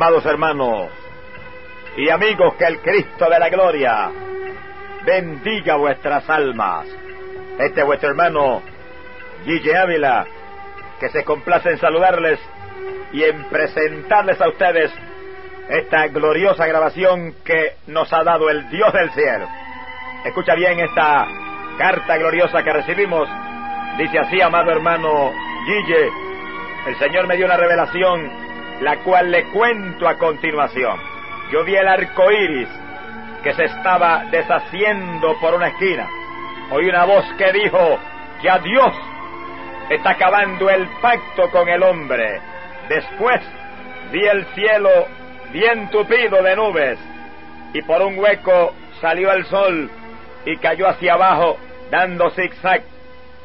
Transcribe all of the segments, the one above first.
Amados hermanos y amigos, que el Cristo de la gloria bendiga vuestras almas. Este es vuestro hermano Guille Ávila, que se complace en saludarles y en presentarles a ustedes esta gloriosa grabación que nos ha dado el Dios del cielo. Escucha bien esta carta gloriosa que recibimos. Dice así, amado hermano Guille, el Señor me dio una revelación, la cual le cuento a continuación. Yo vi el arco iris que se estaba deshaciendo por una esquina. Oí una voz que dijo que a Dios está acabando el pacto con el hombre. Después vi el cielo bien tupido de nubes y por un hueco salió el sol y cayó hacia abajo dando zigzag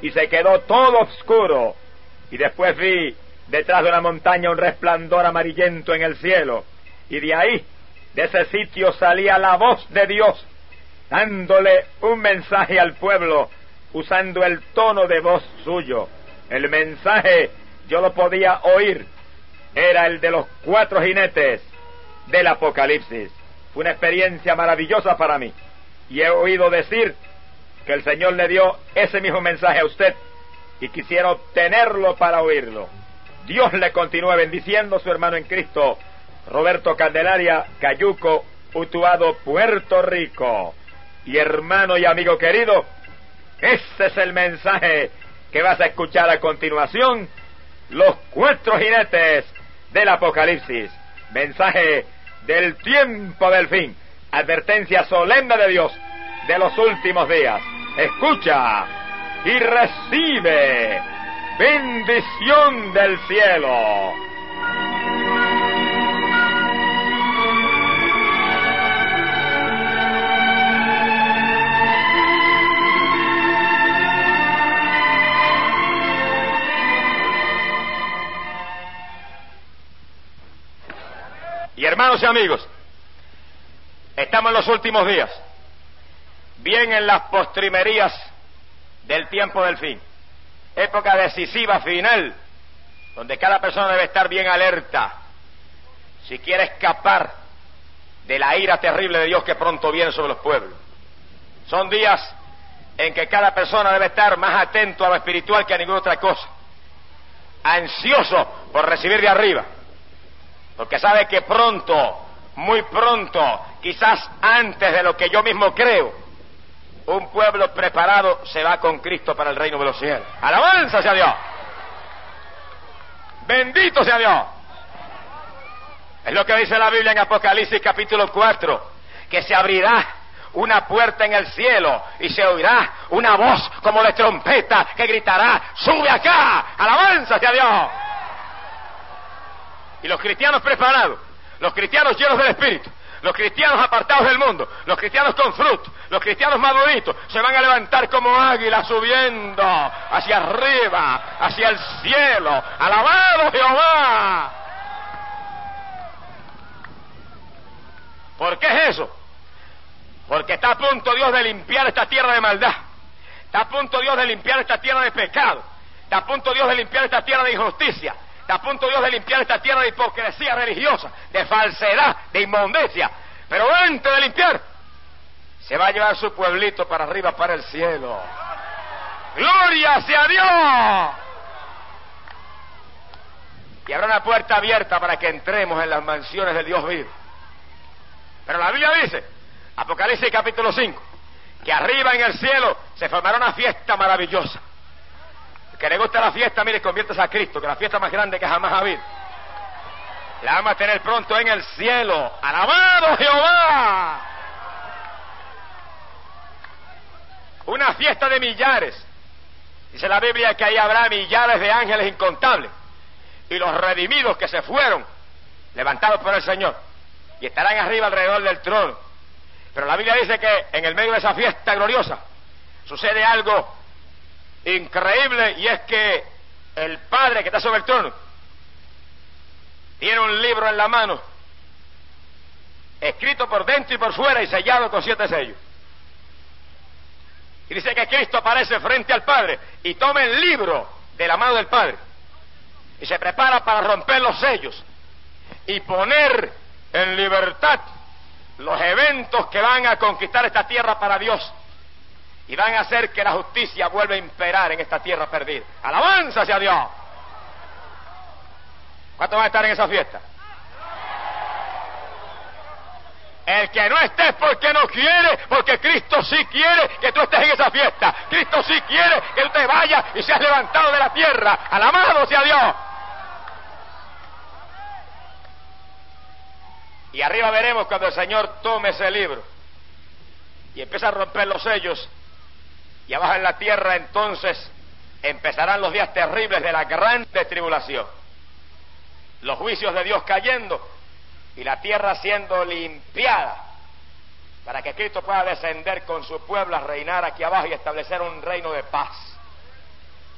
y se quedó todo oscuro y después vi detrás de una montaña un resplandor amarillento en el cielo y de ahí de ese sitio salía la voz de Dios dándole un mensaje al pueblo usando el tono de voz suyo el mensaje yo lo podía oír era el de los cuatro jinetes del Apocalipsis. Fue una experiencia maravillosa para mí. Y he oído decir que el Señor le dio ese mismo mensaje a usted y quisiera obtenerlo para oírlo. Dios le continúe bendiciendo su hermano en Cristo, Roberto Candelaria, Cayuco, Utuado, Puerto Rico. Y hermano y amigo querido, ese es el mensaje que vas a escuchar a continuación, los cuatro jinetes del Apocalipsis. Mensaje del tiempo del fin. Advertencia solemne de Dios de los últimos días. Escucha y recibe bendición del cielo. Y hermanos y amigos, estamos en los últimos días, bien en las postrimerías del tiempo del fin, época decisiva final, donde cada persona debe estar bien alerta si quiere escapar de la ira terrible de Dios que pronto viene sobre los pueblos. Son días en que cada persona debe estar más atento a lo espiritual que a ninguna otra cosa, ansioso por recibir de arriba porque sabe que pronto, muy pronto, quizás antes de lo que yo mismo creo, un pueblo preparado se va con Cristo para el reino de los cielos. Alabanza sea Dios. Bendito sea Dios. Es lo que dice la Biblia en Apocalipsis capítulo 4, que se abrirá una puerta en el cielo y se oirá una voz como de trompeta que gritará, sube acá, alabanza sea Dios. Y los cristianos preparados, los cristianos llenos del Espíritu, los cristianos apartados del mundo, los cristianos con fruto, los cristianos maduritos, se van a levantar como águilas subiendo hacia arriba, hacia el cielo. Alabado Jehová. ¿Por qué es eso? Porque está a punto Dios de limpiar esta tierra de maldad. Está a punto Dios de limpiar esta tierra de pecado. Está a punto Dios de limpiar esta tierra de injusticia. Está a punto Dios de limpiar esta tierra de hipocresía religiosa, de falsedad, de inmundicia. Pero antes de limpiar, se va a llevar su pueblito para arriba, para el cielo. ¡Gloria sea Dios! Y habrá una puerta abierta para que entremos en las mansiones de Dios vivo. Pero la Biblia dice, Apocalipsis capítulo 5, que arriba en el cielo se formará una fiesta maravillosa que le gusta la fiesta, mire, conviértase a Cristo, que la fiesta más grande que jamás ha habido. La vamos a tener pronto en el cielo. ¡Alabado Jehová! Una fiesta de millares. Dice la Biblia que ahí habrá millares de ángeles incontables. Y los redimidos que se fueron, levantados por el Señor. Y estarán arriba alrededor del trono. Pero la Biblia dice que en el medio de esa fiesta gloriosa sucede algo increíble y es que el Padre que está sobre el trono tiene un libro en la mano, escrito por dentro y por fuera y sellado con siete sellos. Y dice que Cristo aparece frente al Padre y toma el libro de la mano del Padre y se prepara para romper los sellos. y poner en libertad los eventos que van a conquistar esta tierra para Dios y van a hacer que la justicia vuelva a imperar en esta tierra perdida. Alabanza hacia Dios. ¿Cuántos van a estar en esa fiesta? El que no esté es porque no quiere, porque Cristo sí quiere que tú estés en esa fiesta. Cristo sí quiere que tú te vayas y seas levantado de la tierra. Alabado sea Dios. Y arriba veremos cuando el Señor tome ese libro y empieza a romper los sellos. Y abajo en la tierra entonces empezarán los días terribles de la gran tribulación. Los juicios de Dios cayendo y la tierra siendo limpiada para que Cristo pueda descender con su pueblo a reinar aquí abajo y establecer un reino de paz.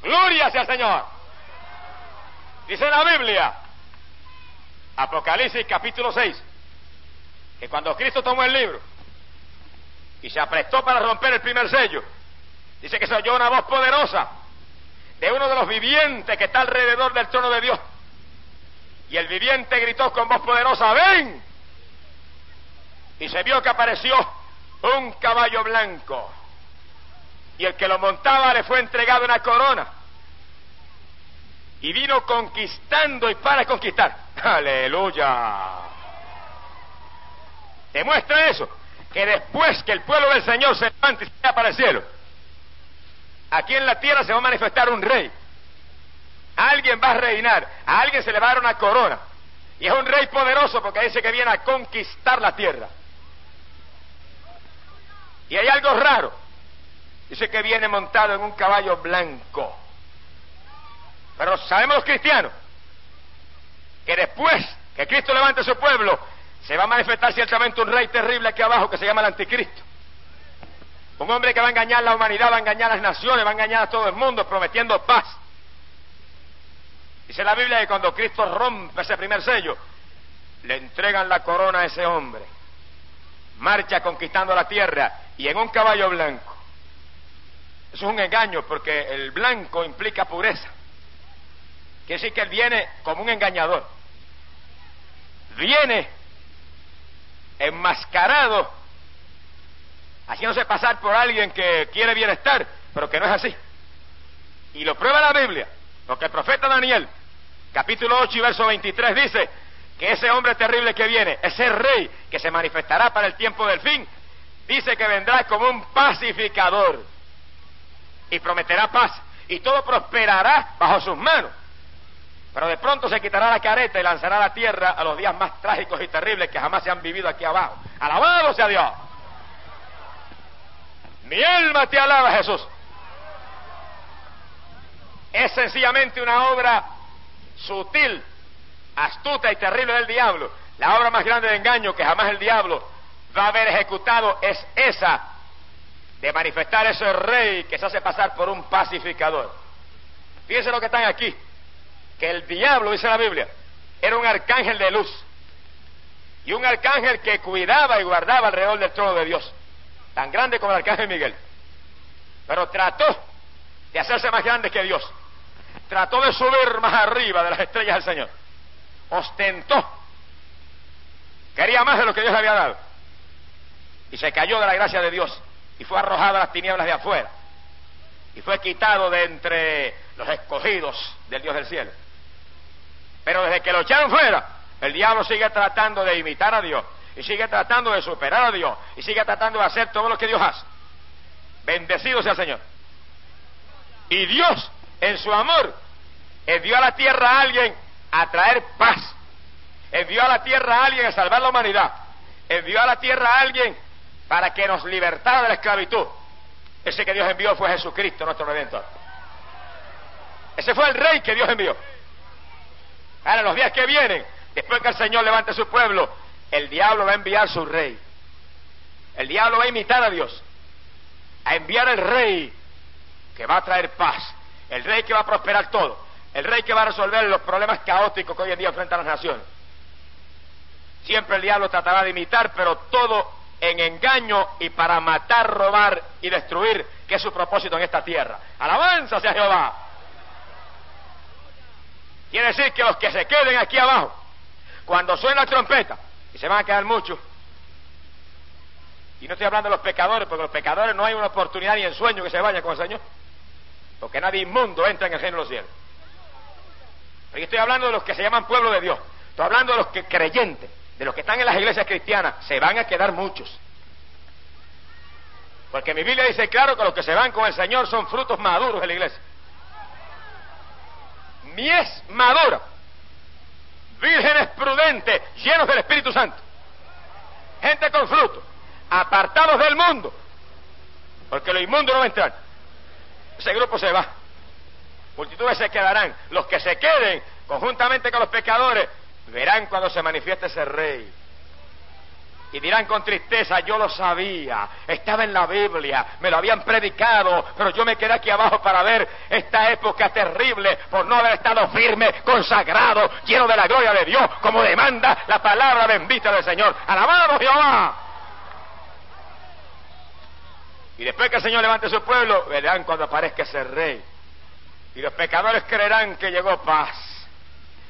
Gloria sea el Señor. Dice la Biblia, Apocalipsis capítulo 6, que cuando Cristo tomó el libro y se aprestó para romper el primer sello, dice que se oyó una voz poderosa de uno de los vivientes que está alrededor del trono de Dios y el viviente gritó con voz poderosa, ven. Y se vio que apareció un caballo blanco. Y el que lo montaba le fue entregado una corona. Y vino conquistando y para conquistar. Aleluya. Demuestra eso. Que después que el pueblo del Señor se levante y se vaya para el cielo, aquí en la tierra se va a manifestar un rey Alguien va a reinar, a alguien se le va a dar una corona. Y es un rey poderoso porque dice que viene a conquistar la tierra. Y hay algo raro. Dice que viene montado en un caballo blanco. Pero sabemos los cristianos que después que Cristo levante su pueblo, se va a manifestar ciertamente un rey terrible aquí abajo que se llama el anticristo. Un hombre que va a engañar a la humanidad, va a engañar a las naciones, va a engañar a todo el mundo, prometiendo paz. Dice la Biblia que cuando Cristo rompe ese primer sello, le entregan la corona a ese hombre. Marcha conquistando la tierra y en un caballo blanco. Eso es un engaño porque el blanco implica pureza. Quiere decir que él viene como un engañador. Viene enmascarado, haciéndose pasar por alguien que quiere bienestar, pero que no es así. Y lo prueba la Biblia. Porque el profeta Daniel, capítulo 8 y verso 23 dice que ese hombre terrible que viene, ese rey que se manifestará para el tiempo del fin, dice que vendrá como un pacificador y prometerá paz y todo prosperará bajo sus manos. Pero de pronto se quitará la careta y lanzará a la tierra a los días más trágicos y terribles que jamás se han vivido aquí abajo. Alabado sea Dios. Mi alma te alaba, Jesús es sencillamente una obra sutil, astuta y terrible del diablo. La obra más grande de engaño que jamás el diablo va a haber ejecutado es esa de manifestar ese rey que se hace pasar por un pacificador. Fíjense lo que están aquí, que el diablo, dice la Biblia, era un arcángel de luz y un arcángel que cuidaba y guardaba alrededor del trono de Dios, tan grande como el arcángel Miguel. Pero trató de hacerse más grande que Dios trató de subir más arriba de las estrellas del Señor. Ostentó. Quería más de lo que Dios le había dado. Y se cayó de la gracia de Dios y fue arrojado a las tinieblas de afuera. Y fue quitado de entre los escogidos del Dios del cielo. Pero desde que lo echaron fuera, el diablo sigue tratando de imitar a Dios. Y sigue tratando de superar a Dios. Y sigue tratando de hacer todo lo que Dios hace. Bendecido sea el Señor. Y Dios en su amor, envió a la tierra a alguien a traer paz. Envió a la tierra a alguien a salvar la humanidad. Envió a la tierra a alguien para que nos libertara de la esclavitud. Ese que Dios envió fue Jesucristo, nuestro Redentor. Ese fue el rey que Dios envió. Ahora, los días que vienen, después que el Señor levante su pueblo, el diablo va a enviar su rey. El diablo va a imitar a Dios, a enviar el rey que va a traer paz, el rey que va a prosperar todo, el rey que va a resolver los problemas caóticos que hoy en día enfrentan las naciones. Siempre el diablo tratará de imitar, pero todo en engaño y para matar, robar y destruir, que es su propósito en esta tierra. Alabanza sea Jehová. Quiere decir que los que se queden aquí abajo Cuando suena la trompeta, y se van a quedar muchos, y no estoy hablando de los pecadores, porque los pecadores no hay una oportunidad ni en sueño que se vayan con el Señor, porque nadie inmundo entra en el reino de los cielos. Pero yo estoy hablando de los que se llaman pueblo de Dios, estoy hablando de los que creyentes, de los que están en las iglesias cristianas, se van a quedar muchos. Porque mi Biblia dice claro que los que se van con el Señor son frutos maduros de la iglesia. Mies madura. Vírgenes prudentes, llenos del Espíritu Santo. Gente con fruto. Apartados del mundo. Porque lo inmundo no va a entrar. Ese grupo se va. Multitudes se quedarán. Los que se queden, conjuntamente con los pecadores, verán cuando se manifieste ese rey y dirán con tristeza, yo lo sabía, estaba en la Biblia, me lo habían predicado, pero yo me quedé aquí abajo para ver esta época terrible por no haber estado firme, consagrado, lleno de la gloria de Dios, como demanda la palabra bendita del Señor. Alabado Jehová. Y después que el Señor levante su pueblo, verán cuando aparezca ese rey. Y los pecadores creerán que llegó paz.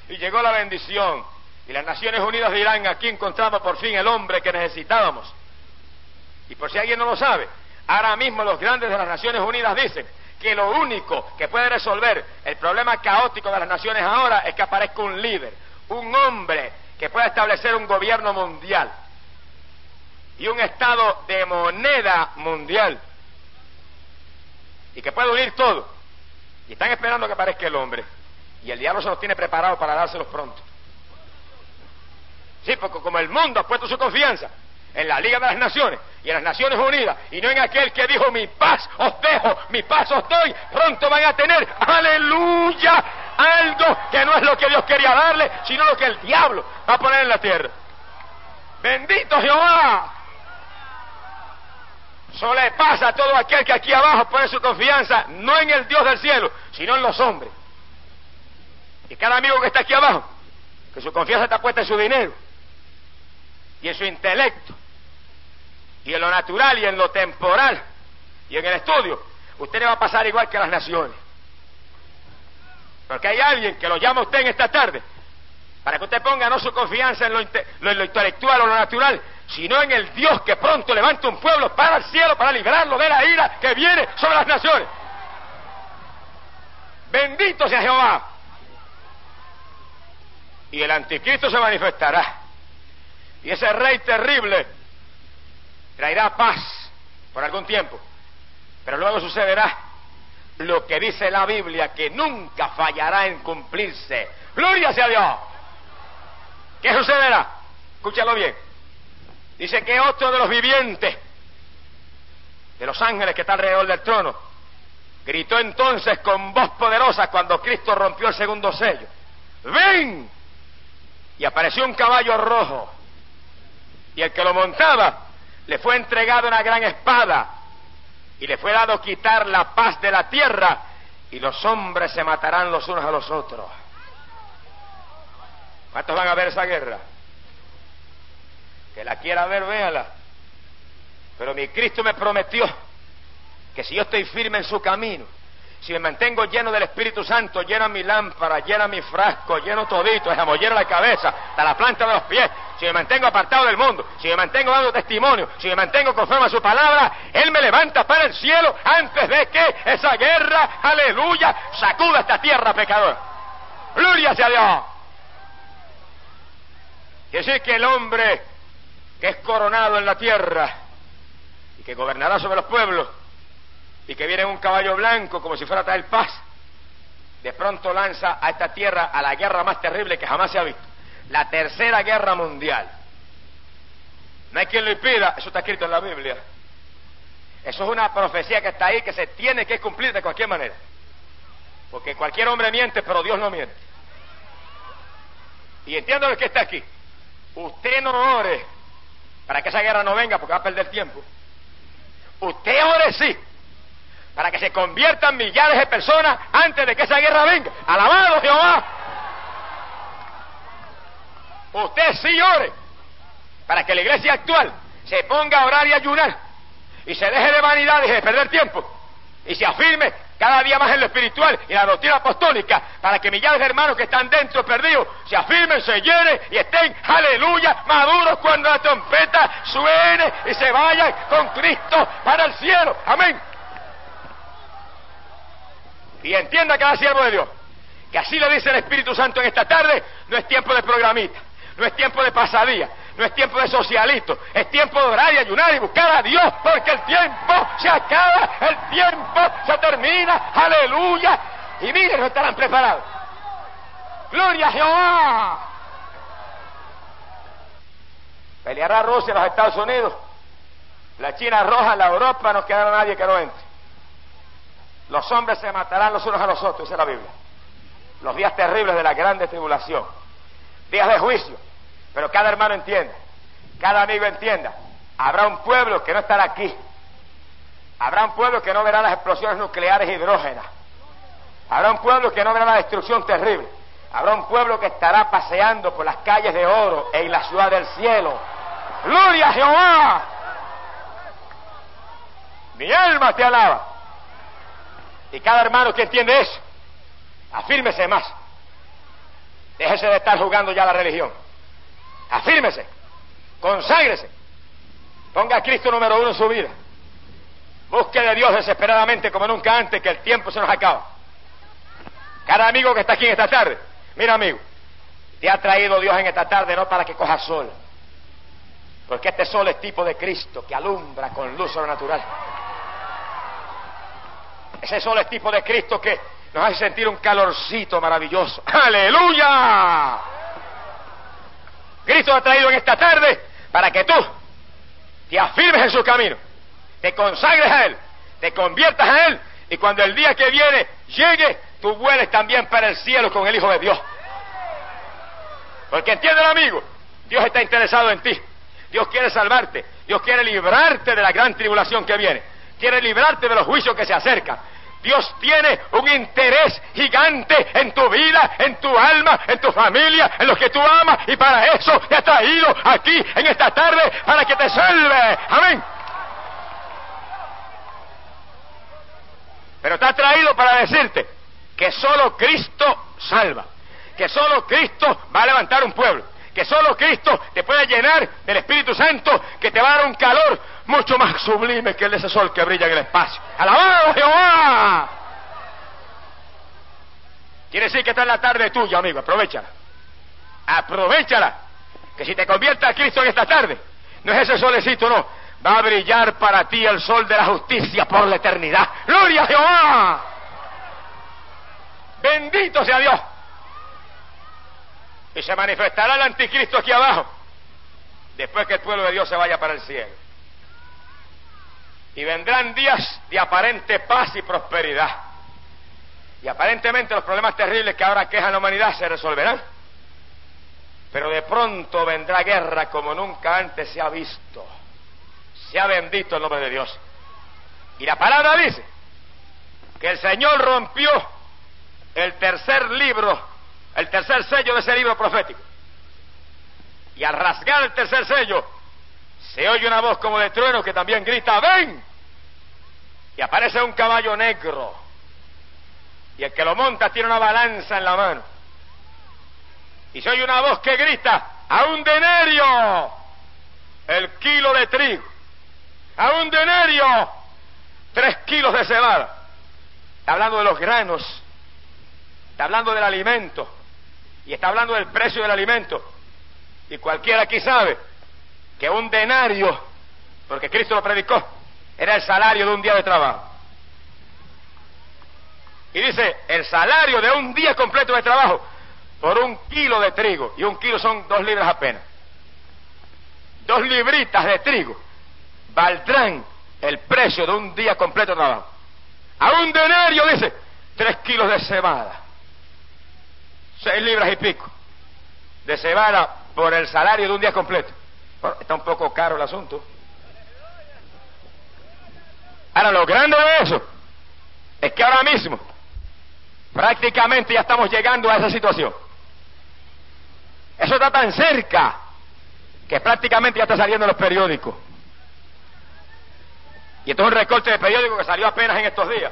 Y llegó la bendición y las Naciones Unidas dirán, aquí encontramos por fin el hombre que necesitábamos. Y por si alguien no lo sabe, ahora mismo los grandes de las Naciones Unidas dicen que lo único que puede resolver el problema caótico de las naciones ahora es que aparezca un líder, un hombre que pueda establecer un gobierno mundial y un estado de moneda mundial y que pueda unir todo. Y están esperando que aparezca el hombre. Y el diablo se los tiene preparados para dárselos pronto. Sí, porque como el mundo ha puesto su confianza en la Liga de las Naciones y en las Naciones Unidas y no en aquel que dijo mi paz os dejo, mi paz os doy, pronto van a tener, aleluya, algo que no es lo que Dios quería darle, sino lo que el diablo va a poner en la tierra. Bendito Jehová. Solo le pasa a todo aquel que aquí abajo pone su confianza no en el Dios del cielo, sino en los hombres. Y cada amigo que está aquí abajo, que su confianza está puesta en su dinero, y en su intelecto, y en lo natural y en lo temporal, y en el estudio, usted le va a pasar igual que a las naciones. Porque hay alguien que lo llama a usted en esta tarde para que usted ponga no su confianza en lo, en lo, intelectual o lo natural, sino en el Dios que pronto levanta un pueblo para el cielo para librarlo de la ira que viene sobre las naciones. Bendito sea Jehová. Y el anticristo se manifestará. Y ese rey terrible traerá paz por algún tiempo. Pero luego sucederá lo que dice la Biblia, que nunca fallará en cumplirse. Gloria sea Dios. ¿Qué sucederá? Escúchalo bien. Dice que otro de los vivientes, de los ángeles que está alrededor del trono, gritó entonces con voz poderosa cuando Cristo rompió el segundo sello. ¡Ven! Y apareció un caballo rojo y el que lo montaba le fue entregado una gran espada y le fue dado quitar la paz de la tierra y los hombres se matarán los unos a los otros. ¿Cuántos van a ver esa guerra? Que la quiera ver, véala. Pero mi Cristo me prometió que si yo estoy firme en su camino, si me mantengo lleno del Espíritu Santo, lleno mi lámpara, lleno mi frasco, lleno todito, dejamos lleno la cabeza, hasta la planta de los pies, si me mantengo apartado del mundo, si me mantengo dando testimonio, si me mantengo conforme a su palabra, Él me levanta para el cielo antes de que esa guerra, aleluya, sacuda esta tierra pecadora. Gloria sea Dios. Quiere decir que el hombre que es coronado en la tierra y que gobernará sobre los pueblos, y que viene en un caballo blanco como si fuera a traer paz, de pronto lanza a esta tierra a la guerra más terrible que jamás se ha visto, la tercera guerra mundial. No hay quien lo impida, eso está escrito en la Biblia. Eso es una profecía que está ahí que se tiene que cumplir de cualquier manera. Porque cualquier hombre miente, pero Dios no miente. Y entiendo lo que está aquí. Usted no ore para que esa guerra no venga porque va a perder tiempo. Usted ore sí para que se conviertan millares de personas antes de que esa guerra venga. Alabado Jehová. Usted sí ore para que la iglesia actual se ponga a orar y ayunar y se deje de vanidades y de perder tiempo y se afirme cada día más en lo espiritual y en la doctrina apostólica, para que millares de hermanos que están dentro perdidos se afirmen, se llenen y estén, aleluya, maduros cuando la trompeta suene y se vayan con Cristo para el cielo. Amén. Y entienda cada siervo de Dios que así lo dice el Espíritu Santo en esta tarde, no es tiempo de programita, no es tiempo de pasadía, no es tiempo de socialito, es tiempo de orar y ayunar y buscar a Dios, porque el tiempo se acaba, el tiempo se termina, aleluya. Y miren, no estarán preparados. Gloria a Jehová. Peleará Rusia los Estados Unidos, la China roja, la Europa, no quedará nadie que no entre. Los hombres se matarán los unos a los otros, dice la Biblia. Los días terribles de la grande tribulación. Días de juicio. Pero cada hermano entienda, cada amigo entienda. Habrá un pueblo que no estará aquí. Habrá un pueblo que no verá las explosiones nucleares hidrógenas. Habrá un pueblo que no verá la destrucción terrible. Habrá un pueblo que estará paseando por las calles de oro en la ciudad del cielo. ¡Gloria a Jehová! Mi alma te alaba. Y cada hermano que entiende eso, afírmese más. Déjese de estar jugando ya la religión. Afírmese. Conságrese. Ponga a Cristo número uno en su vida. Busque de Dios desesperadamente como nunca antes, que el tiempo se nos acaba. Cada amigo que está aquí en esta tarde, mira amigo, te ha traído Dios en esta tarde no para que cojas sol, porque este sol es tipo de Cristo que alumbra con luz sobrenatural. Ese sol es tipo de Cristo que nos hace sentir un calorcito maravilloso. ¡Aleluya! Cristo ha traído en esta tarde para que tú te afirmes en su camino, te consagres a Él, te conviertas a Él y cuando el día que viene llegue, tú vueles también para el cielo con el Hijo de Dios. Porque entiende amigo, Dios está interesado en ti. Dios quiere salvarte. Dios quiere librarte de la gran tribulación que viene. Quiere librarte de los juicios que se acercan. Dios tiene un interés gigante en tu vida, en tu alma, en tu familia, en los que tú amas, y para eso te ha traído aquí en esta tarde, para que te salve. Amén. Pero te ha traído para decirte que solo Cristo salva, que solo Cristo va a levantar un pueblo, que solo Cristo te puede llenar del Espíritu Santo, que te va a dar un calor mucho más sublime que el de ese sol que brilla en el espacio. ¡Alabado Jehová! Quiere decir que está en la tarde tuya, amigo, aprovechala. Aprovechala. Que si te conviertes a Cristo en esta tarde, no es ese solecito, no. Va a brillar para ti el sol de la justicia por la eternidad. ¡Gloria a Jehová! Bendito sea Dios. Y se manifestará el anticristo aquí abajo, después que el pueblo de Dios se vaya para el cielo. Y vendrán días de aparente paz y prosperidad. Y aparentemente los problemas terribles que ahora quejan la humanidad se resolverán. Pero de pronto vendrá guerra como nunca antes se ha visto. Se ha bendito el nombre de Dios. Y la palabra dice que el Señor rompió el tercer libro, el tercer sello de ese libro profético. Y al rasgar el tercer sello, se oye una voz como de trueno que también grita, ven. Y aparece un caballo negro. Y el que lo monta tiene una balanza en la mano. Y se oye una voz que grita, a un denario, el kilo de trigo. A un denario, tres kilos de cebada. Está hablando de los granos. Está hablando del alimento. Y está hablando del precio del alimento. Y cualquiera aquí sabe que un denario, porque Cristo lo predicó, era el salario de un día de trabajo. Y dice, el salario de un día completo de trabajo por un kilo de trigo, y un kilo son dos libras apenas. Dos libritas de trigo valdrán el precio de un día completo de trabajo. A un denario, dice, tres kilos de cebada, seis libras y pico de cebada por el salario de un día completo está un poco caro el asunto. Ahora, lo grande de eso es que ahora mismo prácticamente ya estamos llegando a esa situación. Eso está tan cerca que prácticamente ya está saliendo en los periódicos. Y esto es un recorte de periódico que salió apenas en estos días.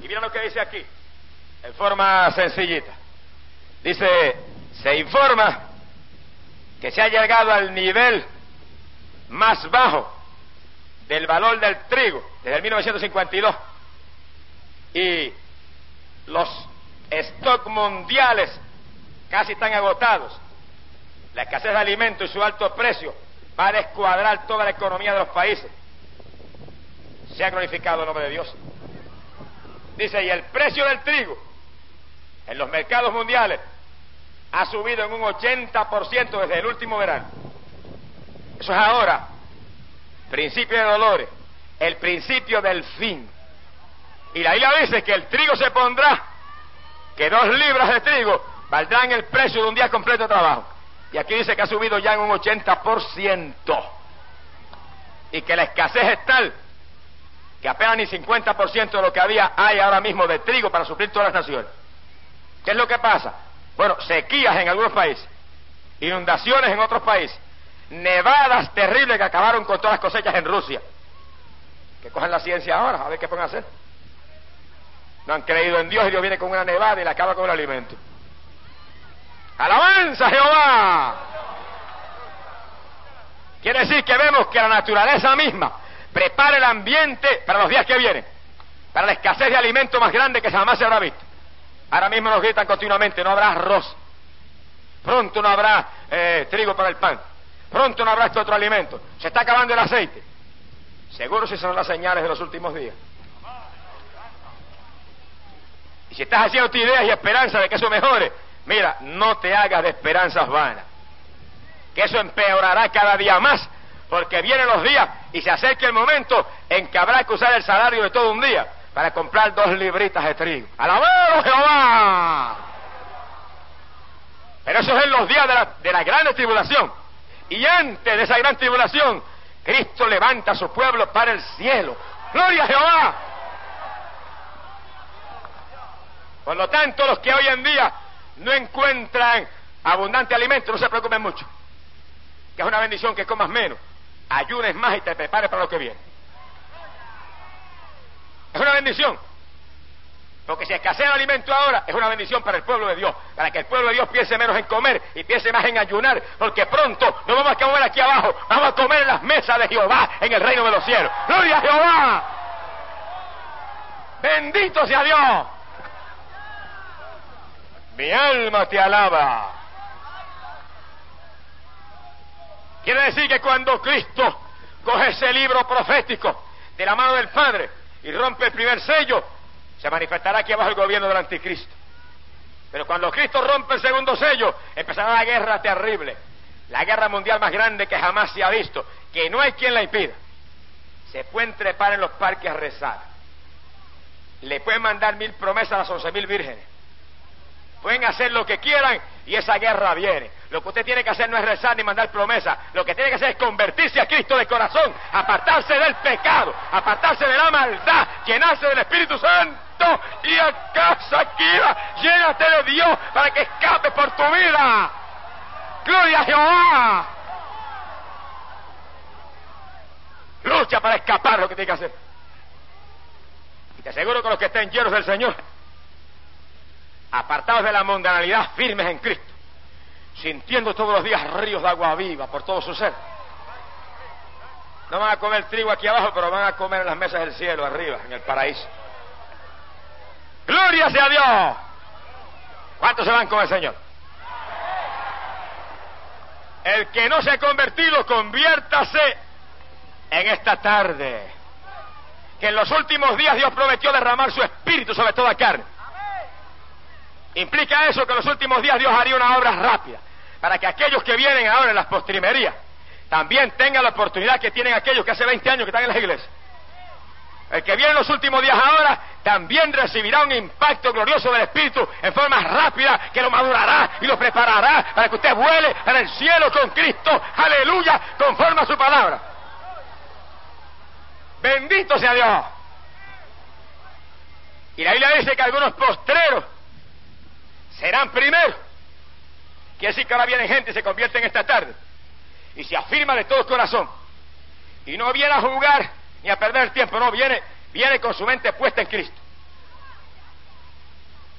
Y mira lo que dice aquí, en forma sencillita. Dice, se informa que se ha llegado al nivel más bajo del valor del trigo desde el 1952 y los stocks mundiales casi están agotados. La escasez de alimentos y su alto precio va a descuadrar toda la economía de los países. Se ha glorificado el nombre de Dios. Dice, y el precio del trigo en los mercados mundiales ha subido en un 80% desde el último verano. Eso es ahora, principio de dolores, el principio del fin. Y la Biblia dice que el trigo se pondrá, que dos libras de trigo valdrán el precio de un día completo de trabajo. Y aquí dice que ha subido ya en un 80%. Y que la escasez es tal que apenas ni 50% de lo que había hay ahora mismo de trigo para suplir todas las naciones. ¿Qué es lo que pasa? Bueno, sequías en algunos países, inundaciones en otros países, nevadas terribles que acabaron con todas las cosechas en Rusia. Que cojan la ciencia ahora, a ver qué pueden hacer. No han creído en Dios y Dios viene con una nevada y le acaba con el alimento. ¡Alabanza Jehová! Quiere decir que vemos que la naturaleza misma prepara el ambiente para los días que vienen, para la escasez de alimento más grande que jamás se habrá visto. Ahora mismo nos gritan continuamente, no habrá arroz, pronto no habrá eh, trigo para el pan, pronto no habrá este otro alimento, se está acabando el aceite. Seguro si son las señales de los últimos días. Y si estás haciendo ideas y esperanza de que eso mejore, mira, no te hagas de esperanzas vanas. Que eso empeorará cada día más, porque vienen los días y se acerca el momento en que habrá que usar el salario de todo un día para comprar dos libritas de trigo. ¡Alabado Jehová! Pero eso es en los días de la, gran tribulación. Y antes de esa gran tribulación, Cristo levanta a su pueblo para el cielo. ¡Gloria a Jehová! Por lo tanto, los que hoy en día no encuentran abundante alimento, no se preocupen mucho. Que es una bendición que comas menos, ayunes más y te prepares para lo que viene. Es una bendición. Porque si escasea el alimento ahora, es una bendición para el pueblo de Dios. Para que el pueblo de Dios piense menos en comer y piense más en ayunar. Porque pronto no vamos a comer aquí abajo, vamos a comer en las mesas de Jehová en el reino de los cielos. ¡Gloria a Jehová! Bendito sea Dios. Mi alma te alaba. Quiere decir que cuando Cristo coge ese libro profético de la mano del Padre y rompe el primer sello, se manifestará aquí abajo el gobierno del anticristo. Pero cuando Cristo rompe el segundo sello, empezará la guerra terrible, la guerra mundial más grande que jamás se ha visto, que no hay quien la impida. Se pueden trepar en los parques a rezar. Le pueden mandar mil promesas a las once mil vírgenes pueden hacer lo que quieran y esa guerra viene. Lo que usted tiene que hacer no es rezar ni mandar promesas, lo que tiene que hacer es convertirse a Cristo de corazón, apartarse del pecado, apartarse de la maldad, llenarse del Espíritu Santo y a casa quiera, llénate de Dios para que escape por tu vida. Gloria a Jehová. Lucha para escapar lo que tiene que hacer. Y te aseguro que los que estén llenos del Señor apartados de la mundanalidad, firmes en Cristo, sintiendo todos los días ríos de agua viva por todo su ser. No van a comer trigo aquí abajo, pero van a comer en las mesas del cielo, arriba, en el paraíso. Gloria sea Dios. ¿Cuántos se van con el Señor? El que no se ha convertido, conviértase en esta tarde. Que en los últimos días Dios prometió derramar su espíritu sobre toda carne. Implica eso que en los últimos días Dios haría una obra rápida, para que aquellos que vienen ahora en las postrimerías también tengan la oportunidad que tienen aquellos que hace 20 años que están en las iglesias. El que viene en los últimos días ahora también recibirá un impacto glorioso del Espíritu en forma rápida que lo madurará y lo preparará para que usted vuele en el cielo con Cristo, aleluya, conforme a su palabra. Bendito sea Dios. Y la Biblia dice que algunos postreros serán primero. Quiere decir que ahora viene gente y se convierte en esta tarde y se afirma de todo corazón y no viene a jugar ni a perder tiempo, no, viene, viene con su mente puesta en Cristo.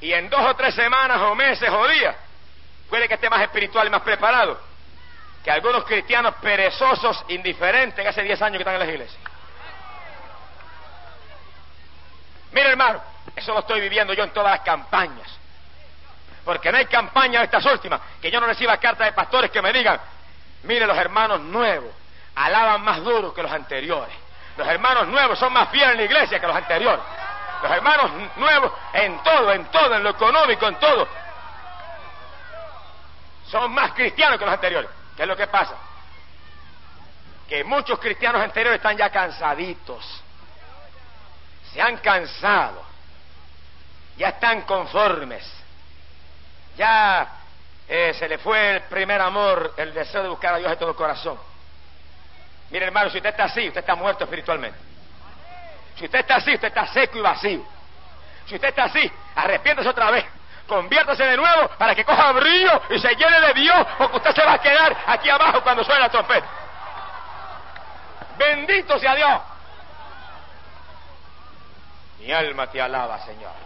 y en dos o tres semanas o meses o días puede que esté más espiritual y más preparado que algunos cristianos perezosos, indiferentes, que hace 10 años que están en las iglesias. Mire, hermano, eso lo estoy viviendo yo en todas las campañas. Porque no hay campaña de estas últimas que yo no reciba cartas de pastores que me digan, mire, los hermanos nuevos alaban más duro que los anteriores. Los hermanos nuevos son más fieles en la iglesia que los anteriores. Los hermanos nuevos en todo, en todo, en lo económico, en todo. Son más cristianos que los anteriores. ¿Qué es lo que pasa? Que muchos cristianos anteriores están ya cansaditos. Se han cansado. Ya están conformes. Ya eh, se le fue el primer amor, el deseo de buscar a Dios de todo corazón. Mire, hermano, si usted está así, usted está muerto espiritualmente. Si usted está así, usted está seco y vacío. Si usted está así, arrepiéntese otra vez. Conviértase de nuevo para que coja brillo y se llene de Dios, porque usted se va a quedar aquí abajo cuando suene la trompeta. Bendito sea Dios. Mi alma te alaba, Señor.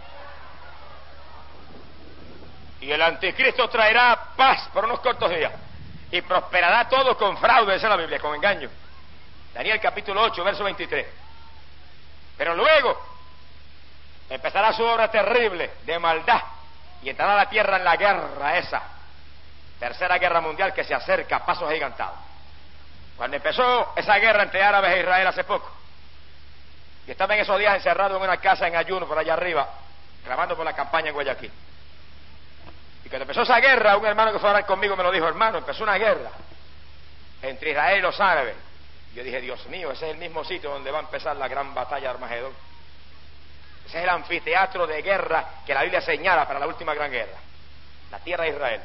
Y el anticristo traerá paz por unos cortos días. Y prosperará todo con fraude, esa es la Biblia, con engaño. Daniel capítulo 8, verso 23. Pero luego empezará su obra terrible de maldad y entrará la tierra en la guerra esa, tercera guerra mundial que se acerca a pasos agigantados. Cuando empezó esa guerra entre árabes e Israel hace poco, y estaba en esos días encerrado en una casa en ayuno por allá arriba, clamando por la campaña en Guayaquil. Y cuando empezó esa guerra, un hermano que fue a hablar conmigo me lo dijo, hermano, empezó una guerra entre Israel y los árabes. Yo dije, Dios mío, ese es el mismo sitio donde va a empezar la gran batalla de Armagedón. Ese es el anfiteatro de guerra que la Biblia señala para la última gran guerra, la tierra de Israel.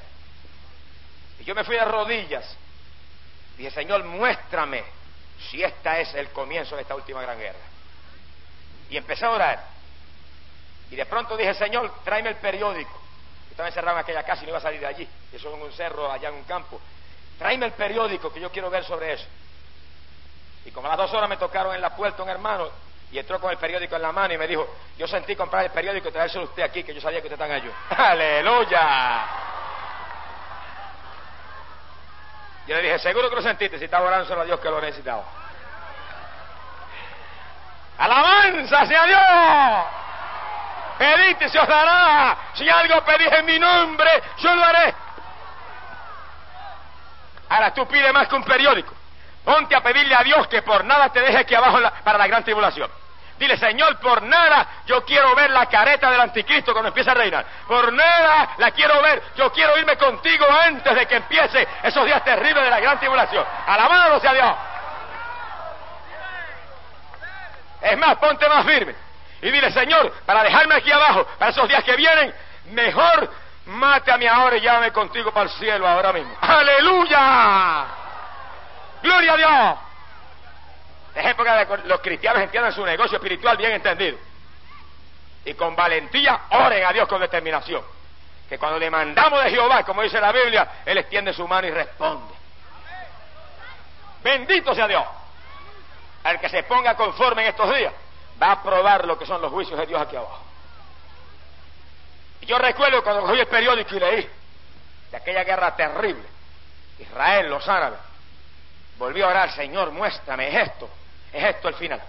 Y yo me fui de rodillas. Dije, Señor, muéstrame si esta es el comienzo de esta última gran guerra. Y empecé a orar. Y de pronto dije, Señor, tráeme el periódico. Estaba encerrado en aquella casa y no iba a salir de allí. Eso es un cerro, allá en un campo. Tráeme el periódico que yo quiero ver sobre eso. Y como a las dos horas me tocaron en la puerta un hermano y entró con el periódico en la mano y me dijo, yo sentí comprar el periódico y traérselo usted aquí, que yo sabía que usted está en ayuno. ¡Aleluya! Yo le dije, seguro que lo sentiste, si estaba orando solo a Dios que lo necesitaba. ¡Alabanza sea Dios! Pedid y se os dará. Si algo pedís en mi nombre, yo lo haré. Ahora tú pides más que un periódico. Ponte a pedirle a Dios que por nada te deje aquí abajo para la gran tribulación. Dile, Señor, por nada yo quiero ver la careta del anticristo cuando empiece a reinar. Por nada la quiero ver. Yo quiero irme contigo antes de que empiece esos días terribles de la gran tribulación. Alabado sea Dios. Es más, ponte más firme. Y dile, Señor, para dejarme aquí abajo, para esos días que vienen, mejor mátame ahora y llévame contigo para el cielo ahora mismo. Aleluya. Gloria a Dios. Es época de que los cristianos entiendan su negocio espiritual bien entendido. Y con valentía oren a Dios con determinación. Que cuando le mandamos de Jehová, como dice la Biblia, Él extiende su mano y responde. Bendito sea Dios. Al que se ponga conforme en estos días, va a probar lo que son los juicios de Dios aquí abajo. Y yo recuerdo cuando cogí el periódico y leí de aquella guerra terrible, Israel, los árabes, volvió a orar, Señor, muéstrame, es esto, es esto el final.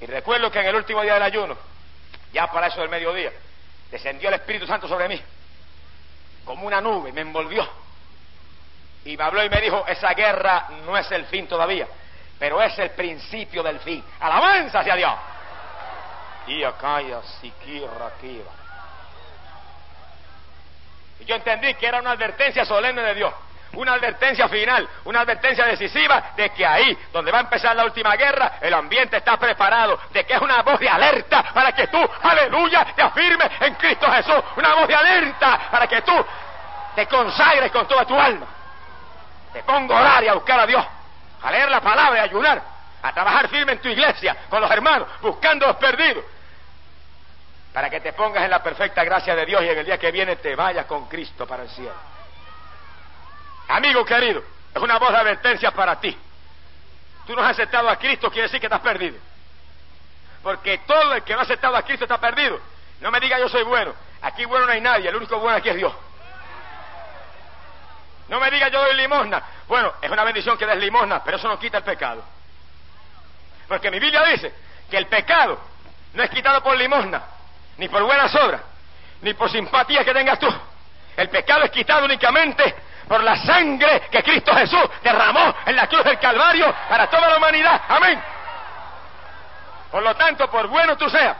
Y recuerdo que en el último día del ayuno, ya para eso del mediodía, descendió el Espíritu Santo sobre mí, como una nube, me envolvió. Y me habló y me dijo, esa guerra no es el fin todavía, pero es el principio del fin. Alabanza hacia Dios. Y acá, y yo entendí que era una advertencia solemne de Dios una advertencia final, una advertencia decisiva de que ahí, donde va a empezar la última guerra, el ambiente está preparado, de que es una voz de alerta para que tú, aleluya, te afirmes en Cristo Jesús, una voz de alerta para que tú te consagres con toda tu alma. Te pongo a orar y a buscar a Dios, a leer la palabra y a ayunar, a trabajar firme en tu iglesia, con los hermanos, buscando los perdidos, para que te pongas en la perfecta gracia de Dios y en el día que viene te vayas con Cristo para el cielo. Amigo querido, es una voz de advertencia para ti. Tú no has aceptado a Cristo, quiere decir que estás perdido. Porque todo el que no ha aceptado a Cristo está perdido. No me diga yo soy bueno. Aquí bueno no hay nadie, el único bueno aquí es Dios. No me diga yo doy limosna. Bueno, es una bendición que des limosna, pero eso no quita el pecado. Porque mi Biblia dice que el pecado no es quitado por limosna, ni por buenas obras, ni por simpatía que tengas tú. El pecado es quitado únicamente por la sangre que Cristo Jesús derramó en la cruz del Calvario para toda la humanidad. Amén. Por lo tanto, por bueno tú seas,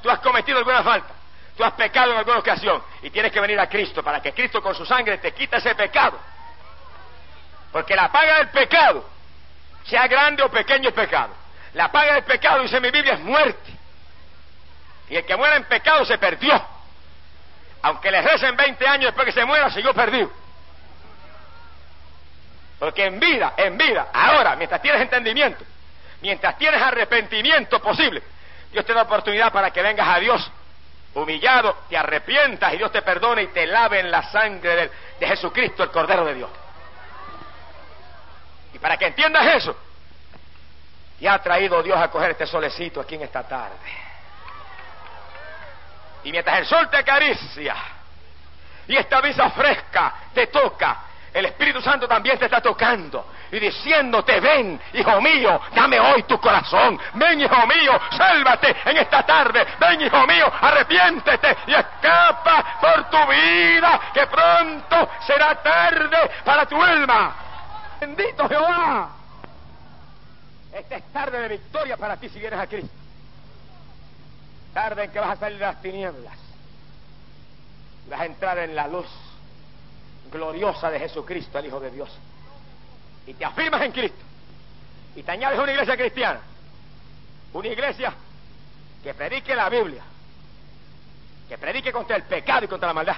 tú has cometido alguna falta, tú has pecado en alguna ocasión y tienes que venir a Cristo para que Cristo con su sangre te quite ese pecado. Porque la paga del pecado, sea grande o pequeño el pecado, la paga del pecado, dice mi Biblia, es muerte. Y el que muera en pecado se perdió. Aunque le recen 20 años después que se muera, siguió perdido. Porque en vida, en vida, ahora, mientras tienes entendimiento, mientras tienes arrepentimiento posible, Dios te da oportunidad para que vengas a Dios humillado, te arrepientas y Dios te perdone y te lave en la sangre de, Jesucristo, el Cordero de Dios. Y para que entiendas eso, ya ha traído Dios a coger este solecito aquí en esta tarde. Y mientras el sol te acaricia y esta brisa fresca te toca, el Espíritu Santo también te está tocando y diciéndote, ven, hijo mío, dame hoy tu corazón, ven, hijo mío, sálvate en esta tarde, ven, hijo mío, arrepiéntete y escapa por tu vida, que pronto será tarde para tu alma. Bendito Jehová. Esta es tarde de victoria para ti si vienes a Cristo. Tarde en que vas a salir de las tinieblas. Vas a entrar en la luz gloriosa de Jesucristo, el Hijo de Dios. Y te afirmas en Cristo. Y te añades una iglesia cristiana. Una iglesia que predique la Biblia. Que predique contra el pecado y contra la maldad.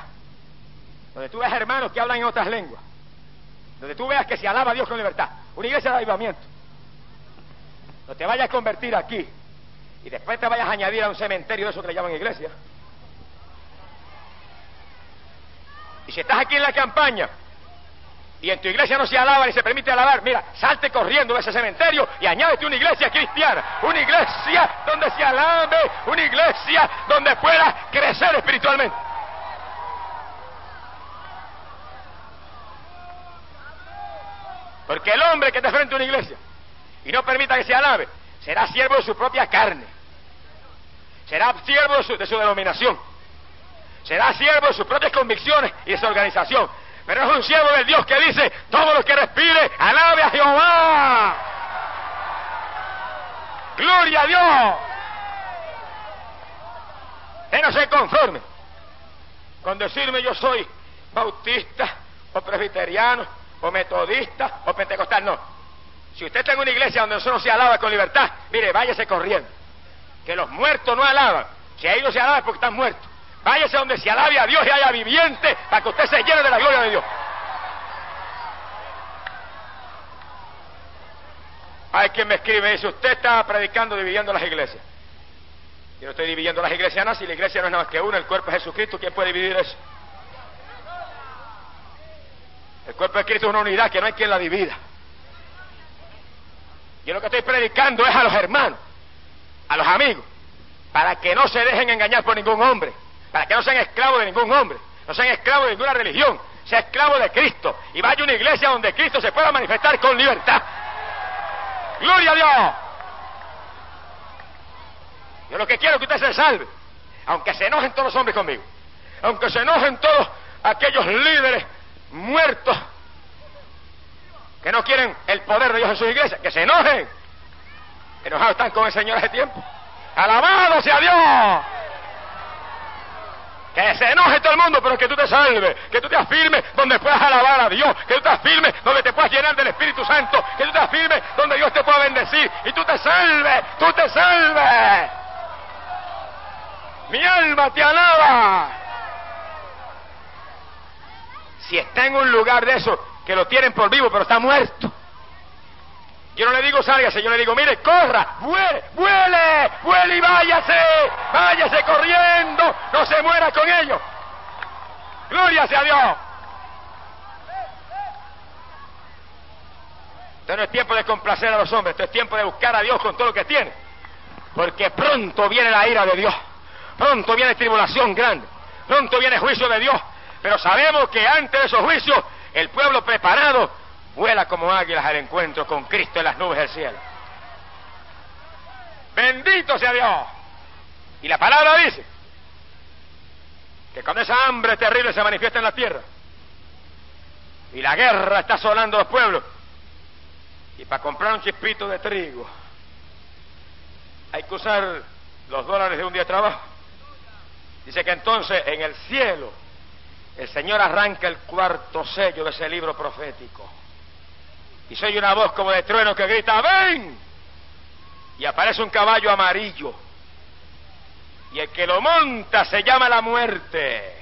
Donde tú ves hermanos que hablan en otras lenguas. Donde tú veas que se alaba a Dios con libertad. Una iglesia de avivamiento. No te vayas a convertir aquí y después te vayas a añadir a un cementerio de eso que le llaman iglesia. Y si estás aquí en la campaña y en tu iglesia no se alaba ni se permite alabar, mira, salte corriendo de ese cementerio y añádete una iglesia cristiana, una iglesia donde se alabe, una iglesia donde puedas crecer espiritualmente. Porque el hombre que te frente a una iglesia y no permita que se alabe, será siervo de su propia carne. Será siervo de su denominación. Será siervo de sus propias convicciones y de su organización. Pero es un siervo del Dios que dice, todo lo que respire, alabe a Jehová. Gloria a Dios. Él no se conforme con decirme yo soy bautista o presbiteriano o metodista o pentecostal. No. Si usted está en una iglesia donde no se alaba con libertad, mire, váyase corriendo. Que los muertos no alaban. Si ahí no se alaba es porque están muertos. Váyase donde se alabe a Dios y haya viviente para que usted se llene de la gloria de Dios. Hay quien me escribe y dice, usted está predicando dividiendo las iglesias. Yo no estoy dividiendo las iglesias, no, si la iglesia no es nada más que una, el cuerpo de Jesucristo, ¿quién puede dividir eso? El cuerpo de Cristo es una unidad que no hay quien la divida. Yo lo que estoy predicando es a los hermanos, a los amigos, para que no se dejen engañar por ningún hombre, para que no sean esclavos de ningún hombre, no sean esclavos de ninguna religión, sea esclavo de Cristo y vaya a una iglesia donde Cristo se pueda manifestar con libertad. Gloria a Dios. Yo lo que quiero es que usted se salve, aunque se enojen todos los hombres conmigo, aunque se enojen todos aquellos líderes muertos que no quieren el poder de Dios en sus iglesias, que se enojen. Enojados están con el Señor hace tiempo. Alabado sea Dios. Que se enoje todo el mundo, pero que tú te salves, que tú te afirmes donde puedas alabar a Dios, que tú te afirmes donde te puedas llenar del Espíritu Santo, que tú te afirmes donde Dios te pueda bendecir y tú te salves, tú te salves. Mi alma te alaba. Si está en un lugar de eso, que lo tienen por vivo, pero está muerto. Yo no le digo sálgase, yo le digo, mire, corra, vuele, vuele, vuele y váyase, váyase corriendo, no se muera con ellos. Gloria sea Dios. Esto no es tiempo de complacer a los hombres, esto es tiempo de buscar a Dios con todo lo que tiene. Porque pronto viene la ira de Dios. pronto viene tribulación grande, pronto viene juicio de Dios, pero sabemos que antes de esos juicios el pueblo preparado vuela como águilas al encuentro con Cristo en las nubes del cielo. Bendito sea Dios. Y la palabra dice que cuando esa hambre terrible se manifiesta en la tierra y la guerra está asolando los pueblos y para comprar un chispito de trigo hay que usar los dólares de un día de trabajo. Dice que entonces en el cielo el Señor arranca el cuarto sello de ese libro profético. Y se oye una voz como de trueno que grita, ven. Y aparece un caballo amarillo. Y el que lo monta se llama la muerte.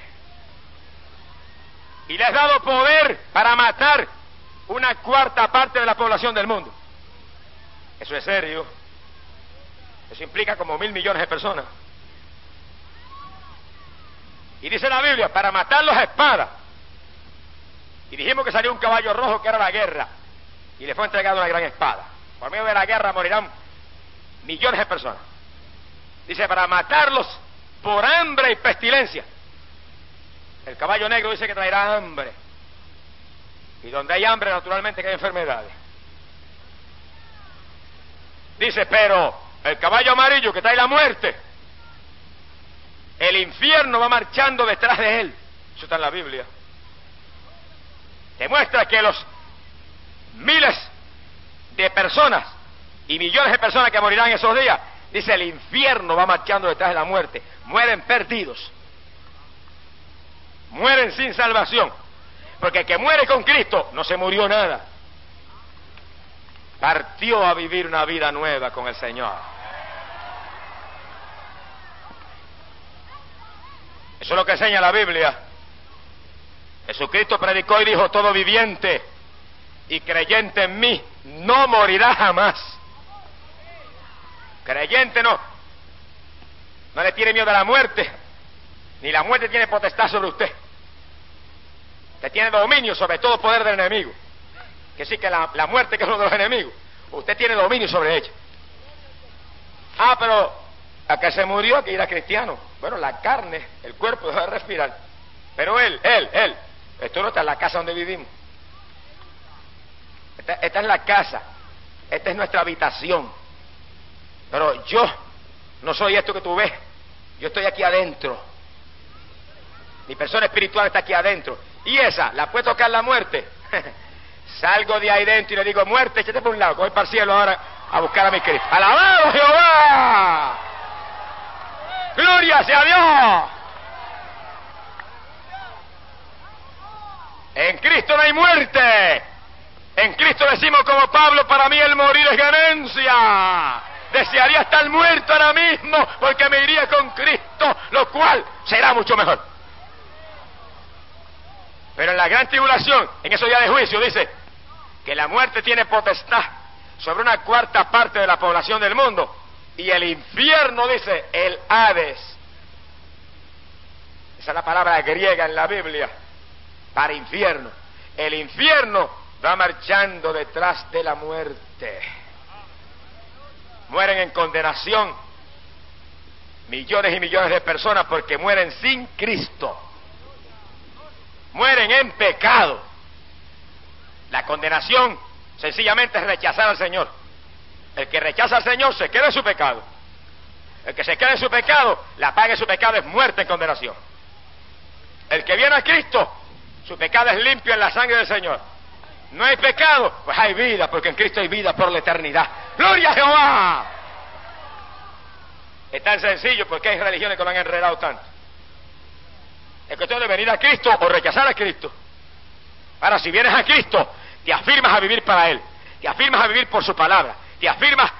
Y le has dado poder para matar una cuarta parte de la población del mundo. Eso es serio. Eso implica como mil millones de personas. Y dice la Biblia, para matarlos a espada. Y dijimos que salió un caballo rojo que era la guerra. Y le fue entregado una gran espada. Por medio de la guerra morirán millones de personas. Dice, para matarlos por hambre y pestilencia. El caballo negro dice que traerá hambre. Y donde hay hambre, naturalmente que hay enfermedades. Dice, pero el caballo amarillo que trae la muerte, el infierno va marchando detrás de él. Eso está en la Biblia. Demuestra que los miles de personas y millones de personas que morirán esos días, dice el infierno va marchando detrás de la muerte. Mueren perdidos. Mueren sin salvación. Porque el que muere con Cristo no se murió nada. Partió a vivir una vida nueva con el Señor. Eso es lo que enseña la Biblia. Jesucristo predicó y dijo, todo viviente y creyente en mí no morirá jamás. Creyente no. No le tiene miedo a la muerte, ni la muerte tiene potestad sobre usted. Usted tiene dominio sobre todo poder del enemigo. Que sí que la, muerte que es uno de los enemigos. Usted tiene dominio sobre ella. Ah, pero a que se murió que era cristiano. Bueno, la carne, el cuerpo dejó de respirar. Pero él, él, él, esto no está en la casa donde vivimos. Esta, es la casa, esta es nuestra habitación. Pero yo no soy esto que tú ves, yo estoy aquí adentro. Mi persona espiritual está aquí adentro. Y esa, la puede tocar la muerte. Salgo de ahí dentro y le digo, muerte, échate por un lado, voy para el cielo ahora a buscar a mi Cristo. ¡Alabado Jehová! ¡Gloria sea Dios! En Cristo no hay muerte. En Cristo decimos como Pablo, para mí el morir es ganancia. Desearía estar muerto ahora mismo porque me iría con Cristo, lo cual será mucho mejor. Pero en la gran tribulación, en esos días de juicio, dice que la muerte tiene potestad sobre una cuarta parte de la población del mundo. Y el infierno, dice, el Hades. Esa es la palabra griega en la Biblia para infierno. El infierno va marchando detrás de la muerte. Mueren en condenación millones y millones de personas porque mueren sin Cristo. Mueren en pecado. La condenación sencillamente es rechazar al Señor. El que rechaza al Señor se queda en su pecado. El que se queda en su pecado, la paga de su pecado es muerte en condenación. El que viene a Cristo, su pecado es limpio en la sangre del Señor. No hay pecado, pues hay vida, porque en Cristo hay vida por la eternidad. ¡Gloria a Jehová! Es tan sencillo porque hay religiones que lo han enredado tanto. Es cuestión de venir a Cristo o rechazar a Cristo. Ahora, si vienes a Cristo, te afirmas a vivir para Él, te afirmas a vivir por su palabra, te afirmas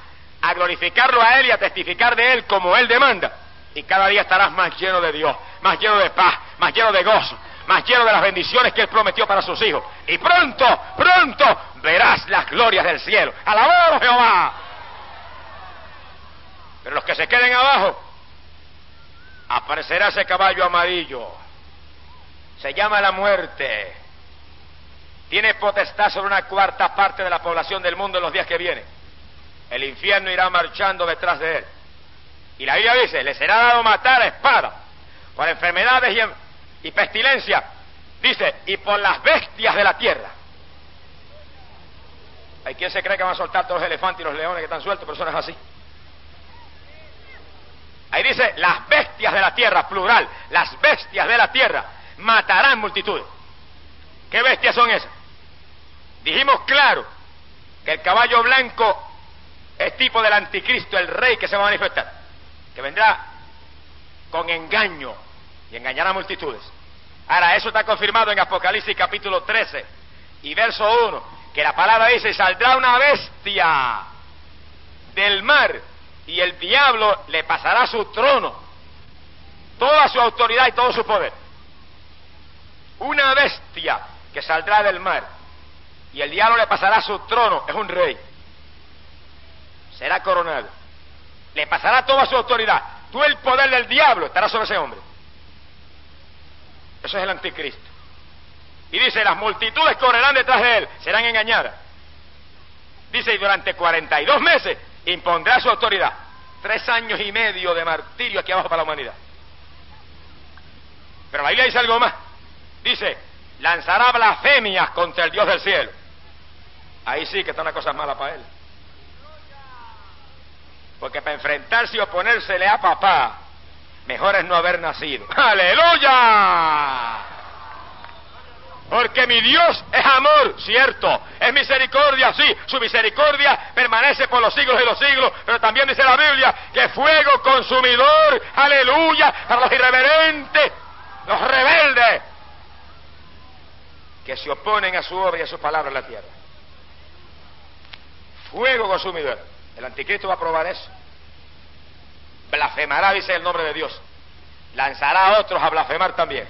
a glorificarlo a Él y a testificar de Él como Él demanda. Y cada día estarás más lleno de Dios, más lleno de paz, más lleno de gozo, más lleno de las bendiciones que Él prometió para sus hijos. Y pronto, pronto verás las glorias del cielo. ¡Alabado Jehová! Pero los que se queden abajo, aparecerá ese caballo amarillo. Se llama la muerte. Tiene potestad sobre una cuarta parte de la población del mundo en los días que vienen. El infierno irá marchando detrás de él. Y la Biblia dice, le será dado matar a espada, por enfermedades y, y pestilencia, dice, y por las bestias de la tierra. Hay quien se cree que van a soltar todos los elefantes y los leones que están sueltos, es así. Ahí dice, las bestias de la tierra, plural, las bestias de la tierra matarán multitudes. ¿Qué bestias son esas? Dijimos claro que el caballo blanco es tipo del anticristo, el rey que se va a manifestar, que vendrá con engaño y engañará a multitudes. Ahora, eso está confirmado en Apocalipsis capítulo 13 y verso 1, que la palabra dice, saldrá una bestia del mar y el diablo le pasará su trono, toda su autoridad y todo su poder. Una bestia que saldrá del mar y el diablo le pasará su trono, es un rey. Será coronado. Le pasará toda su autoridad. Todo el poder del diablo estará sobre ese hombre. Eso es el anticristo. Y dice, las multitudes correrán detrás de él, serán engañadas. Dice, y durante 42 meses impondrá su autoridad. Tres años y medio de martirio aquí abajo para la humanidad. Pero la Biblia dice algo más. Dice, lanzará blasfemias contra el Dios del cielo. Ahí sí que está una cosa mala para él. Porque para enfrentarse y oponérsele a papá, mejor es no haber nacido. ¡Aleluya! Porque mi Dios es amor, cierto. Es misericordia, sí. Su misericordia permanece por los siglos de los siglos. Pero también dice la Biblia que fuego consumidor, aleluya, para los irreverentes, los rebeldes, que se oponen a su obra y a su palabra en la tierra. Fuego consumidor. El anticristo va a probar eso. Blasfemará, dice el nombre de Dios. Lanzará a otros a blasfemar también.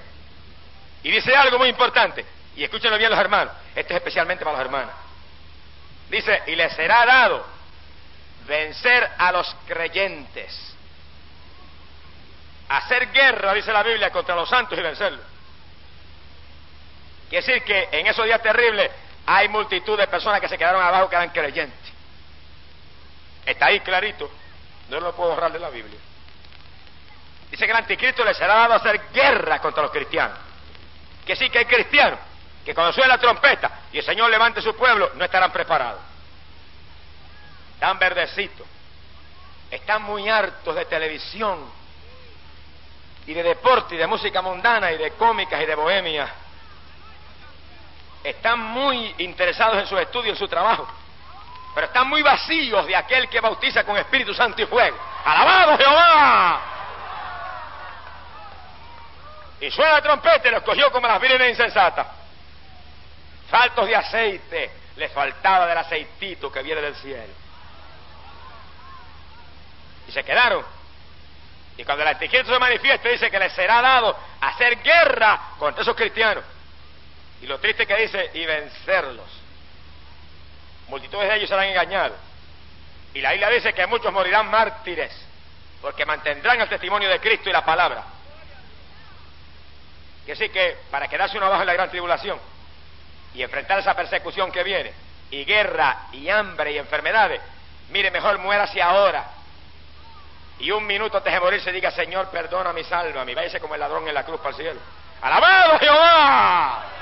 Y dice algo muy importante, y escúchenlo bien los hermanos, esto es especialmente para los hermanos. Dice, y le será dado vencer a los creyentes. Hacer guerra, dice la Biblia, contra los santos y vencerlos. Quiere decir que en esos días terribles hay multitud de personas que se quedaron abajo que eran creyentes. Está ahí clarito, no lo puedo borrar de la Biblia. Dice que el anticristo le será dado hacer guerra contra los cristianos que sí que hay cristianos que cuando suene la trompeta y el Señor levante su pueblo, no estarán preparados. Están verdecitos. Están muy hartos de televisión y de deporte y de música mundana y de cómicas y de bohemia. Están muy interesados en su estudio, en su trabajo. Pero están muy vacíos de aquel que bautiza con Espíritu Santo y fuego. ¡Alabado Jehová! Y suena la trompeta y los cogió como las vírgenes insensatas. Faltos de aceite, le faltaba del aceitito que viene del cielo. Y se quedaron. Y cuando el anticristo se manifiesta, dice que le será dado hacer guerra contra esos cristianos. Y lo triste que dice, y vencerlos. Multitudes de ellos serán engañados. Y la Biblia dice que muchos morirán mártires, porque mantendrán el testimonio de Cristo y la palabra. Que sí que para quedarse uno abajo en la gran tribulación y enfrentar esa persecución que viene, y guerra, y hambre, y enfermedades, mire, mejor muérase ahora. Y un minuto antes de morirse diga, Señor, perdona mi salva, mi váyase como el ladrón en la cruz para el cielo. ¡Alabado Jehová!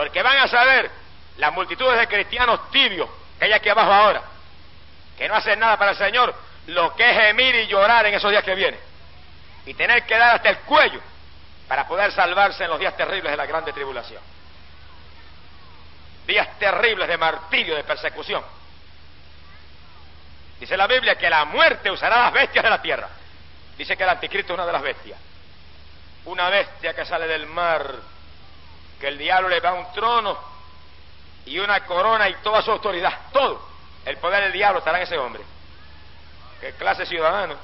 Porque van a saber las multitudes de cristianos tibios que hay aquí abajo ahora, que no hacen nada para el Señor, lo que es gemir y llorar en esos días que vienen y tener que dar hasta el cuello para poder salvarse en los días terribles de la grande tribulación. Días terribles de martirio, de persecución. Dice la Biblia que la muerte usará las bestias de la tierra. Dice que el anticristo es una de las bestias. Una bestia que sale del mar, que el diablo le da un trono y una corona y toda su autoridad. Todo. El poder del diablo estará en ese hombre. ¿Qué clase ciudadano?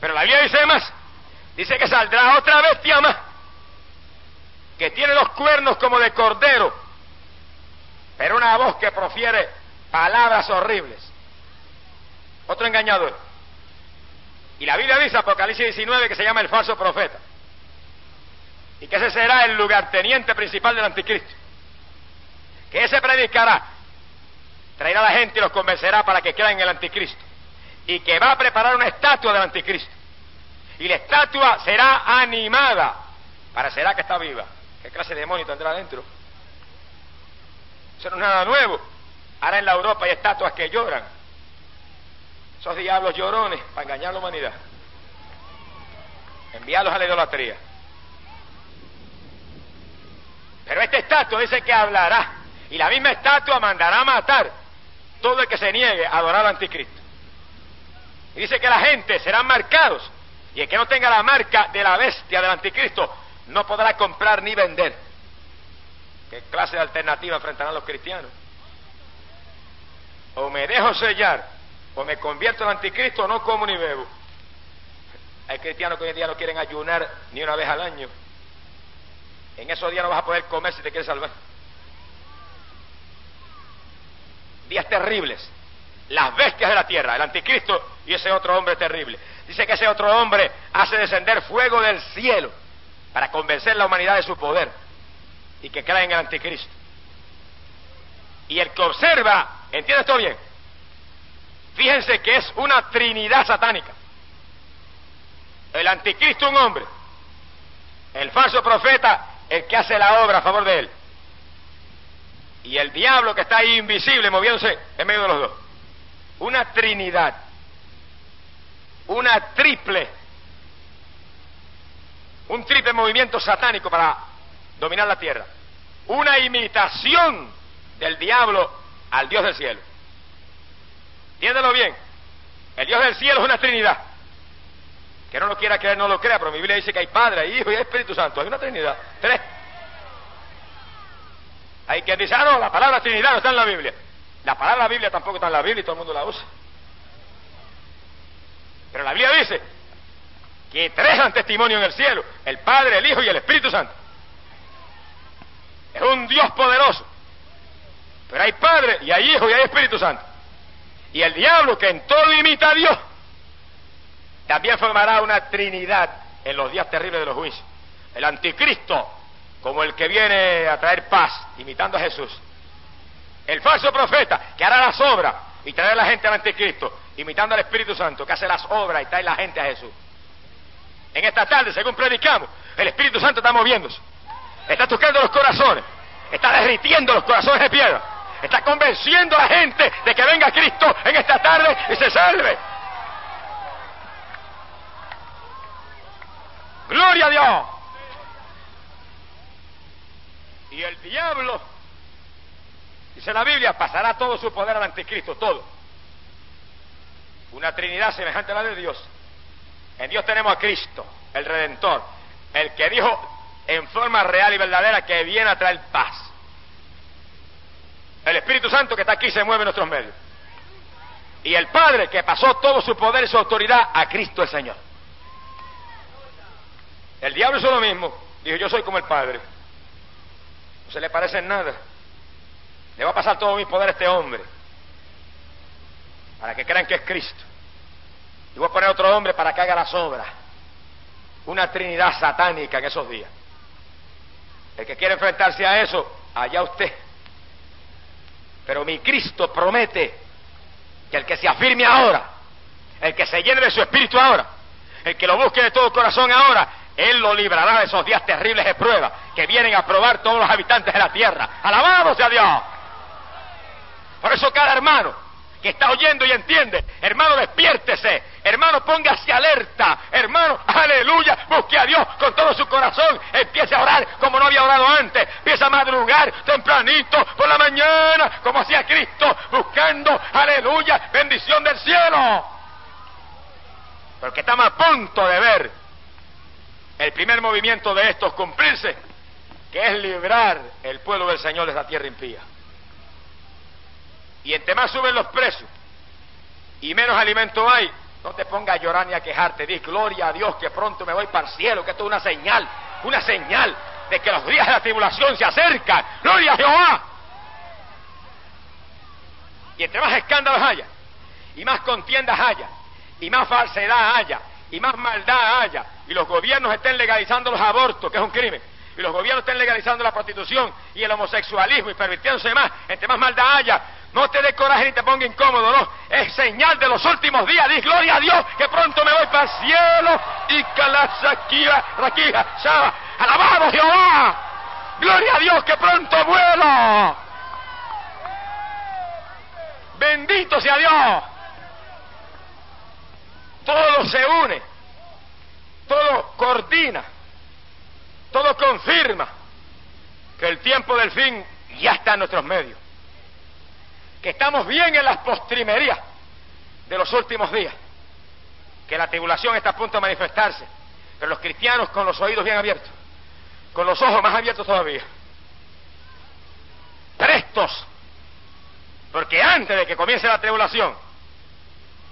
Pero la Biblia dice más. Dice que saldrá otra bestia más. Que tiene los cuernos como de cordero. Pero una voz que profiere palabras horribles. Otro engañador. Y la Biblia dice, Apocalipsis 19, que se llama el falso profeta. Y que ese será el lugarteniente principal del anticristo. Que ese predicará traerá a la gente y los convencerá para que crean en el anticristo. Y que va a preparar una estatua del anticristo. Y la estatua será animada. Parecerá que está viva. ¿Qué clase de demonio tendrá adentro? Eso no es nada nuevo. Ahora en la Europa hay estatuas que lloran. Esos diablos llorones para engañar a la humanidad. Enviarlos a la idolatría. Pero esta estatua dice que hablará. Y la misma estatua mandará a matar todo el que se niegue a adorar al anticristo. Dice que la gente serán marcados. Y el que no tenga la marca de la bestia del anticristo no podrá comprar ni vender. ¿Qué clase de alternativa enfrentarán los cristianos? O me dejo sellar, o me convierto en anticristo, o no como ni bebo. Hay cristianos que hoy en día no quieren ayunar ni una vez al año. En esos días no vas a poder comer si te quieres salvar. Días terribles. Las bestias de la tierra, el anticristo y ese otro hombre terrible. Dice que ese otro hombre hace descender fuego del cielo para convencer a la humanidad de su poder y que crea en el anticristo. Y el que observa, ¿entiende esto bien? Fíjense que es una trinidad satánica. El anticristo un hombre, el falso profeta el que hace la obra a favor de él. Y el diablo que está ahí invisible moviéndose en medio de los dos. Una trinidad. Una triple. Un triple movimiento satánico para dominar la tierra. Una imitación del diablo al Dios del cielo. Entiéndelo bien. El Dios del cielo es una trinidad. Que no lo quiera creer, no lo crea, pero mi Biblia dice que hay Padre, hay Hijo y Espíritu Santo. Hay una Trinidad. Tres. Hay quien dice, ah, no, la palabra Trinidad no está en la Biblia. La palabra Biblia tampoco está en la Biblia y todo el mundo la usa. Pero la Biblia dice que tres dan testimonio en el cielo, el Padre, el Hijo y el Espíritu Santo. Es un Dios poderoso. Pero hay Padre y hay Hijo y hay Espíritu Santo. Y el diablo que en todo imita a Dios también formará una trinidad en los días terribles de los juicios. El anticristo, como el que viene a traer paz, imitando a Jesús. El falso profeta, que hará las obras y traerá a la gente al anticristo, imitando al Espíritu Santo, que hace las obras y trae la gente a Jesús. En esta tarde, según predicamos, el Espíritu Santo está moviéndose. Está tocando los corazones. Está derritiendo los corazones de piedra. Está convenciendo a la gente de que venga Cristo en esta tarde y se salve. Gloria a Dios. Y el diablo, dice la Biblia, pasará todo su poder al anticristo, todo. Una trinidad semejante a la de Dios. En Dios tenemos a Cristo, el Redentor, el que dijo en forma real y verdadera que viene a traer paz. El Espíritu Santo que está aquí se mueve en nuestros medios. Y el Padre que pasó todo su poder y su autoridad a Cristo el Señor. El diablo hizo lo mismo. Dijo, yo soy como el Padre. No se le parece en nada. Le va a pasar todo mi poder a este hombre. Para que crean que es Cristo. Y voy a poner otro hombre para que haga las obras. Una trinidad satánica en esos días. El que quiere enfrentarse a eso, allá usted. Pero mi Cristo promete que el que se afirme ahora, el que se llene de su espíritu ahora, el que lo busque de todo corazón ahora, él lo librará de esos días terribles de prueba que vienen a probar todos los habitantes de la tierra. Alabado sea Dios. Por eso cada hermano que está oyendo y entiende, hermano, despiértese, hermano, póngase alerta, hermano, aleluya, busque a Dios con todo su corazón, empiece a orar como no había orado antes, empieza a madrugar tempranito por la mañana, como hacía Cristo, buscando, aleluya, bendición del cielo. Porque estamos a punto de ver el primer movimiento de estos cumplirse, que es librar el pueblo del Señor de esa tierra impía. Y entre más suben los precios y menos alimento hay, no te pongas a llorar ni a quejarte, di gloria a Dios que pronto me voy para el cielo, que esto es una señal, una señal de que los días de la tribulación se acercan. Gloria a Jehová. Y entre más escándalos haya, y más contiendas haya, y más falsedad haya, y más maldad haya, y los gobiernos estén legalizando los abortos, que es un crimen, y los gobiernos estén legalizando la prostitución y el homosexualismo y permitiéndose más, entre más maldad haya, no te dé coraje ni te ponga incómodo, no. Es señal de los últimos días. Di gloria a Dios que pronto me voy para el cielo. Y calasaquía, raquija, shaba. Alabado Jehová. Gloria a Dios que pronto vuelo. Bendito sea Dios. Todo se une. Todo coordina. Todo confirma que el tiempo del fin ya está en nuestros medios que estamos bien en las postrimerías de los últimos días, que la tribulación está a punto de manifestarse, pero los cristianos con los oídos bien abiertos, con los ojos más abiertos todavía, prestos, porque antes de que comience la tribulación,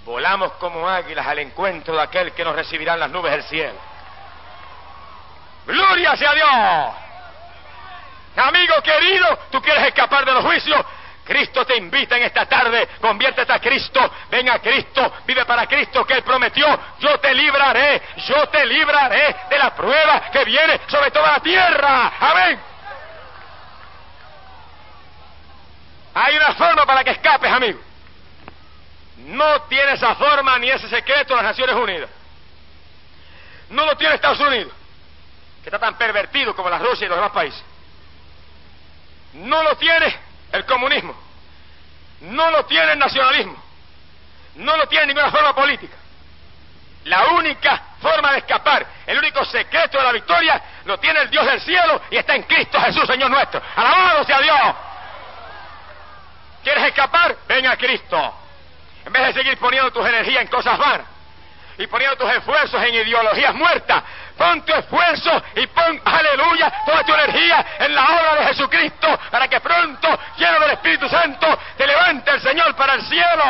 volamos como águilas al encuentro de aquel que nos recibirá en las nubes del cielo. Gloria sea Dios. Amigo querido, tú quieres escapar de los juicios, Cristo te invita en esta tarde, conviértete a Cristo, ven a Cristo, vive para Cristo que Él prometió, yo te libraré, yo te libraré de la prueba que viene sobre toda la tierra. Amén. Hay una forma para que escapes, amigo. No tiene esa forma ni ese secreto las Naciones Unidas. No lo tiene Estados Unidos, que está tan pervertido como la Rusia y los demás países. No lo tiene el comunismo. No lo tiene el nacionalismo. No lo tiene ninguna forma política. La única forma de escapar, el único secreto de la victoria, lo tiene el Dios del cielo y está en Cristo Jesús, Señor nuestro. Alabado sea Dios. ¿Quieres escapar? Ven a Cristo. En vez de seguir poniendo tus energías en cosas vanas y poniendo tus esfuerzos en ideologías muertas, Pon tu esfuerzo y pon, aleluya, toda tu energía en la obra de Jesucristo para que pronto, lleno del Espíritu Santo, te levante el Señor para el cielo.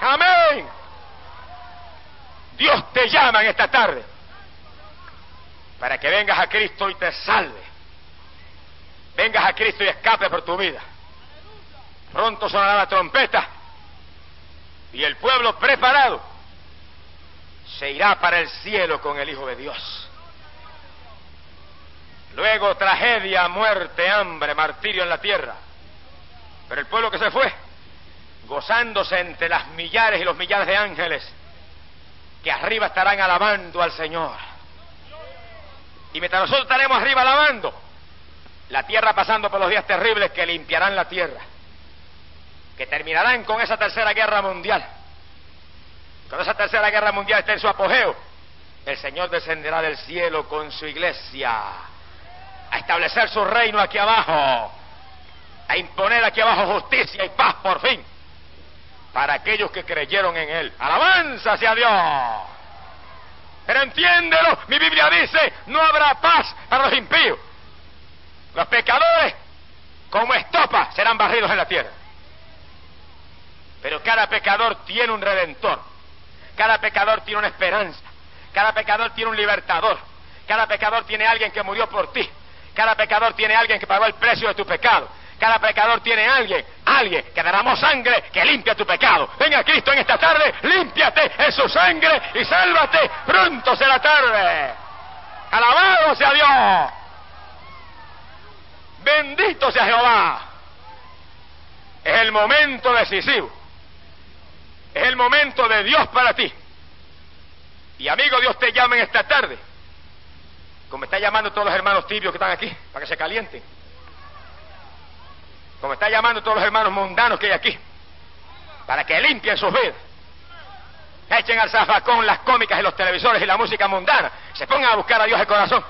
Amén. Dios te llama en esta tarde para que vengas a Cristo y te salve. Vengas a Cristo y escape por tu vida. Pronto sonará la trompeta y el pueblo preparado se irá para el cielo con el Hijo de Dios. Luego tragedia, muerte, hambre, martirio en la tierra. Pero el pueblo que se fue, gozándose entre las millares y los millares de ángeles, que arriba estarán alabando al Señor. Y mientras nosotros estaremos arriba alabando, la tierra pasando por los días terribles que limpiarán la tierra, que terminarán con esa tercera guerra mundial cuando esa tercera guerra mundial esté en su apogeo, el Señor descenderá del cielo con su iglesia a establecer su reino aquí abajo, a imponer aquí abajo justicia y paz por fin para aquellos que creyeron en Él. Alabanza hacia Dios. Pero entiéndelo, mi Biblia dice, no habrá paz para los impíos. Los pecadores, como estopa, serán barridos en la tierra. Pero cada pecador tiene un redentor. Cada pecador tiene una esperanza. Cada pecador tiene un libertador. Cada pecador tiene alguien que murió por ti. Cada pecador tiene alguien que pagó el precio de tu pecado. Cada pecador tiene alguien, alguien que derramó sangre que limpia tu pecado. Venga Cristo en esta tarde, límpiate en su sangre y sálvate. Pronto será tarde. Alabado sea Dios. Bendito sea Jehová. Es el momento decisivo. Es el momento de Dios para ti. Y amigo, Dios te llama en esta tarde. Como está llamando todos los hermanos tibios que están aquí, para que se calienten. Como está llamando todos los hermanos mundanos que hay aquí, para que limpien sus vidas. Echen al zafacón las cómicas y los televisores y la música mundana. Se pongan a buscar a Dios de corazón.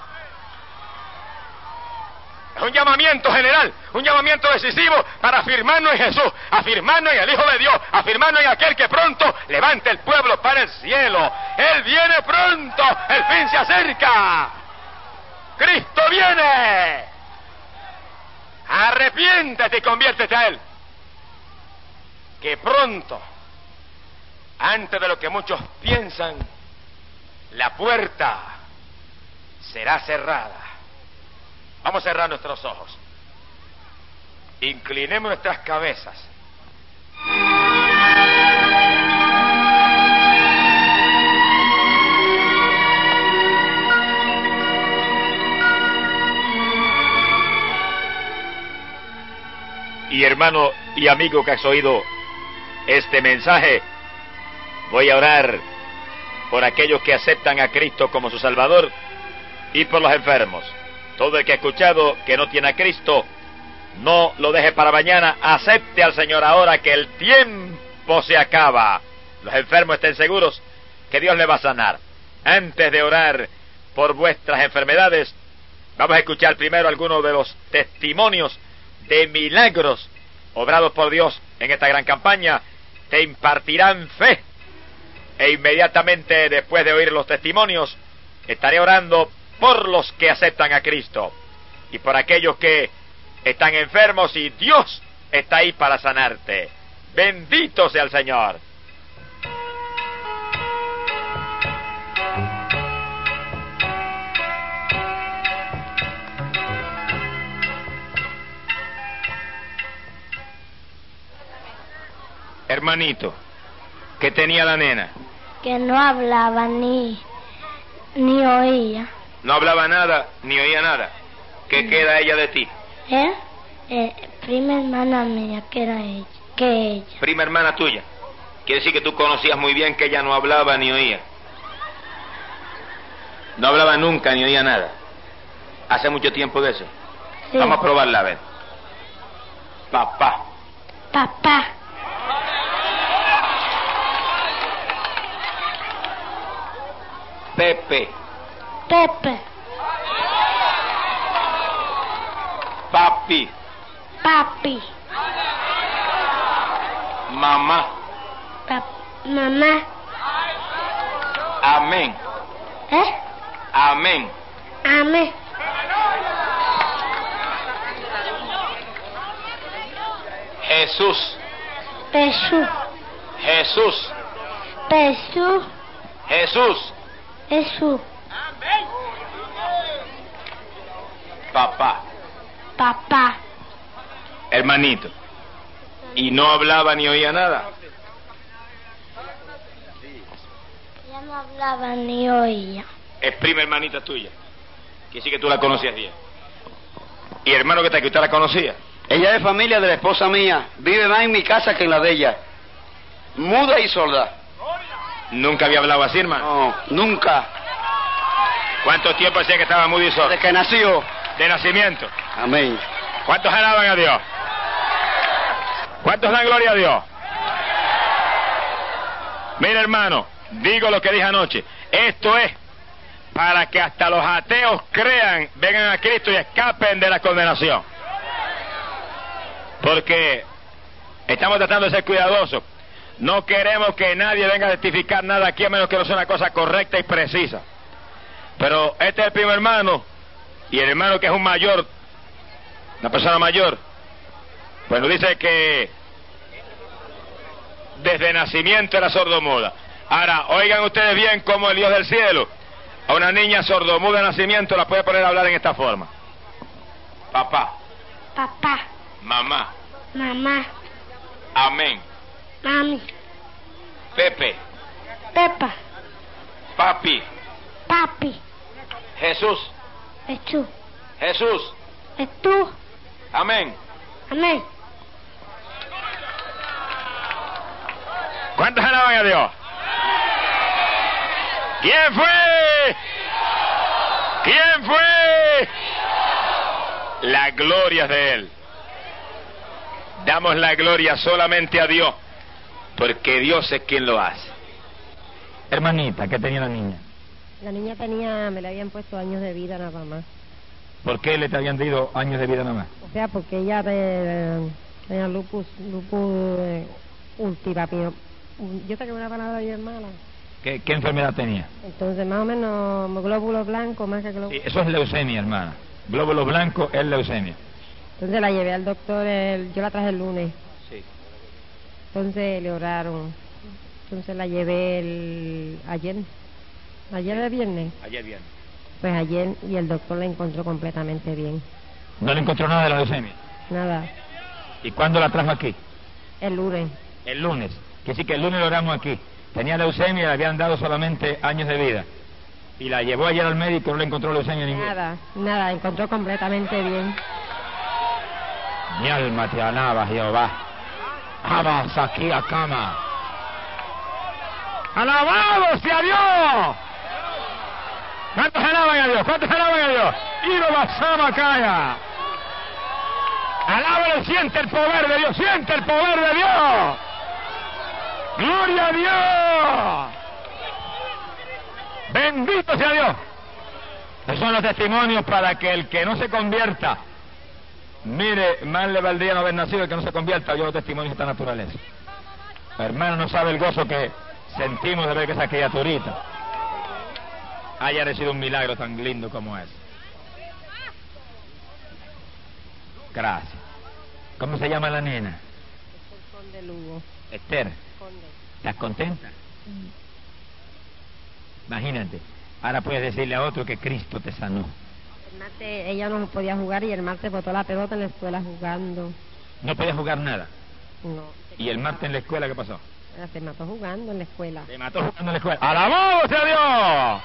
Un llamamiento general, un llamamiento decisivo para afirmarnos en Jesús, afirmarnos en el Hijo de Dios, afirmarnos en aquel que pronto levante el pueblo para el cielo. Él viene pronto, el fin se acerca. Cristo viene. Arrepiéntete y conviértete a Él. Que pronto, antes de lo que muchos piensan, la puerta será cerrada. Vamos a cerrar nuestros ojos. Inclinemos nuestras cabezas. Y hermano y amigo que has oído este mensaje, voy a orar por aquellos que aceptan a Cristo como su Salvador y por los enfermos. Todo el que ha escuchado que no tiene a Cristo, no lo deje para mañana, acepte al Señor ahora que el tiempo se acaba. Los enfermos estén seguros que Dios le va a sanar. Antes de orar por vuestras enfermedades, vamos a escuchar primero algunos de los testimonios de milagros obrados por Dios en esta gran campaña. Te impartirán fe. E inmediatamente después de oír los testimonios, estaré orando por los que aceptan a Cristo y por aquellos que están enfermos y Dios está ahí para sanarte. Bendito sea el Señor. Hermanito, ¿qué tenía la nena? Que no hablaba ni, ni oía. No hablaba nada, ni oía nada. ¿Qué queda ella de ti? ¿Eh? eh prima hermana mía, que era ella. Que ella. Prima hermana tuya. Quiere decir que tú conocías muy bien que ella no hablaba ni oía. No hablaba nunca ni oía nada. Hace mucho tiempo de eso. Sí. Vamos a probarla a ver. Papá. Papá. Pepe. Pepe. Papi. Papi. Mamá. Pap mamá. Amén. ¿Eh? Amén. Amén. Jesús. Jesús. Jesús. Jesús. Jesús. Jesús. Papá. Papá. Hermanito. ¿Y no hablaba ni oía nada? Ella no hablaba ni oía. Es prima hermanita tuya. Que sí que tú la conocías bien. ¿Y hermano que está aquí, usted la conocía? Ella es familia de la esposa mía. Vive más en mi casa que en la de ella. Muda y sorda. Nunca había hablado así, hermano. No, nunca. ¿Cuánto tiempo hacía que estaba mudo y sordo? Desde que nació. De nacimiento. Amén. ¿Cuántos alaban a Dios? ¿Cuántos dan gloria a Dios? Mira, hermano, digo lo que dije anoche. Esto es para que hasta los ateos crean, vengan a Cristo y escapen de la condenación. Porque estamos tratando de ser cuidadosos. No queremos que nadie venga a testificar nada aquí a menos que no sea una cosa correcta y precisa. Pero este es el primo hermano y el hermano que es un mayor, una persona mayor, pues nos dice que desde nacimiento era sordomuda. Ahora, oigan ustedes bien cómo el Dios del cielo a una niña sordomuda de nacimiento la puede poner a hablar en esta forma. Papá, Papá. mamá, Mamá. amén, Mami. Pepe, Pepa. papi, Papi. Jesús, Jesús. Jesús, Jesús. amén. Amén. ¿Cuántos alaban a Dios? ¿Quién fue? ¿Quién fue? La gloria es de Él. Damos la gloria solamente a Dios, porque Dios es quien lo hace. Hermanita, ¿qué tenía la niña? La niña tenía, me le habían puesto años de vida nada más. ¿Por qué le te habían dado años de vida nada más? O sea, porque ella te- tenía lupus, lupus eh, ultirapio. Yo tengo una palabra bien mala. ¿Qué, qué enfermedad tenía? Entonces, más o menos, glóbulos blancos, más que glóbulos. Sí, eso es leucemia, hermana. Glóbulo blanco es leucemia. Entonces la llevé al doctor, el- yo la traje el lunes. Sí. Entonces le oraron. Entonces la llevé el, ayer. Ayer el viernes. Ayer bien. Pues ayer y el doctor la encontró completamente bien. ¿No le encontró nada de la leucemia? Nada. ¿Y cuándo la trajo aquí? El lunes. El lunes. Que sí que el lunes lo oramos aquí. Tenía leucemia y le habían dado solamente años de vida. Y la llevó ayer al médico, no le encontró leucemia ninguna. Nada, nada, encontró completamente bien. Mi alma te alaba, Jehová. Abas aquí a cama. ¡Alabado sea Dios! ¿Cuántos alaban a Dios? ¿Cuántos alaban a Dios? Ido Basama Kaya. Alábalo, siente el poder de Dios, siente el poder de Dios. Gloria a Dios. Bendito sea Dios. Esos son los testimonios para que el que no se convierta, mire, mal le valdría no haber nacido el que no se convierta, yo los testimonios de esta naturaleza. Hermano, no sabe el gozo que sentimos de ver que esa criaturita haya recibido un milagro tan lindo como es. Gracias. ¿Cómo se llama la nena? Conde Lugo. Esther. Conde. ¿Estás contenta? Imagínate. Ahora puedes decirle a otro que Cristo te sanó. El martes ella no podía jugar y el martes botó la pelota en la escuela jugando. No podías jugar nada. No. ¿Y el martes en la escuela qué pasó? Se mató jugando en la escuela. Se mató jugando en la escuela. ¡Alabado sea Dios!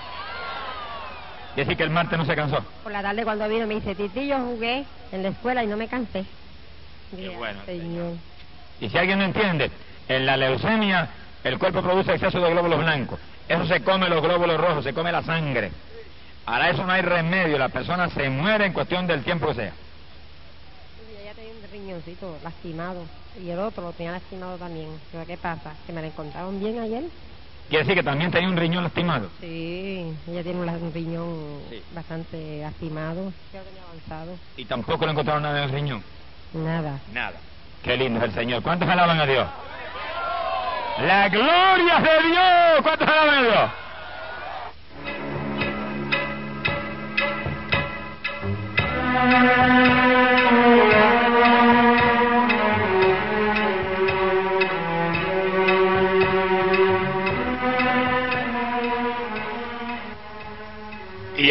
Y así que el martes no se cansó. Por la tarde cuando vino me dice, Titi, yo jugué en la escuela y no me cansé. Qué bueno, Señor. Y si alguien no entiende, en la leucemia el cuerpo produce exceso de glóbulos blancos. Eso se come los glóbulos rojos, se come la sangre. Para eso no hay remedio, la persona se muere en cuestión del tiempo que sea. Y ella tenía un riñoncito lastimado y el otro lo tenía lastimado también. Pero ¿qué pasa? ¿Que me la encontraron bien ayer? Quiere decir que también tenía un riñón lastimado. Sí, ella tiene un, riñón Sí. bastante lastimado. Ya lo tenía avanzado. Y tampoco le encontraron nada en el riñón. Nada. Nada. Qué lindo es el Señor. ¿Cuántos alaban a Dios? La gloria de Dios. ¿Cuántos alaban a Dios? Y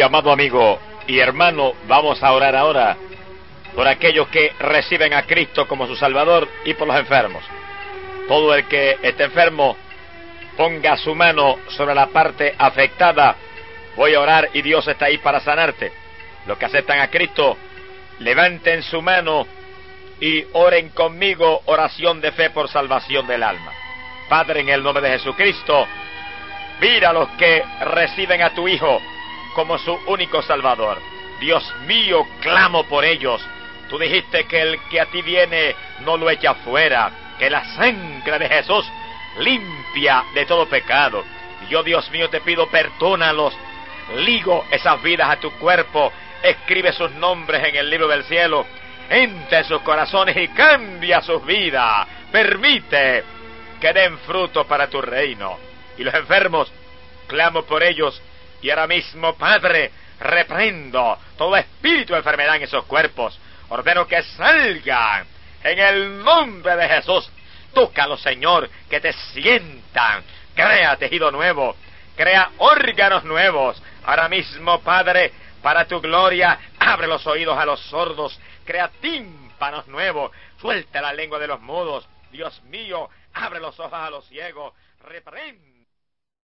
amado amigo y hermano, vamos a orar ahora por aquellos que reciben a Cristo como su Salvador y por los enfermos. Todo el que esté enfermo, ponga su mano sobre la parte afectada. Voy a orar y Dios está ahí para sanarte. Los que aceptan a Cristo, levanten su mano y oren conmigo oración de fe por salvación del alma. Padre, en el nombre de Jesucristo, mira a los que reciben a tu Hijo como su único Salvador. Dios mío, clamo por ellos. Tú dijiste que el que a ti viene no lo echa fuera, que la sangre de Jesús limpia de todo pecado. Yo, Dios mío, te pido perdónalos. Ligo esas vidas a tu cuerpo. Escribe sus nombres en el libro del cielo. Entra en sus corazones y cambia sus vidas. Permite que den fruto para tu reino. Y los enfermos, clamo por ellos. Y ahora mismo, Padre, reprendo todo espíritu de enfermedad en esos cuerpos. Ordeno que salgan en el nombre de Jesús. Tócalo, Señor, que te sientan. Crea tejido nuevo. Crea órganos nuevos. Ahora mismo, Padre, para tu gloria, abre los oídos a los sordos. Crea tímpanos nuevos. Suelta la lengua de los mudos. Dios mío, abre los ojos a los ciegos. Reprende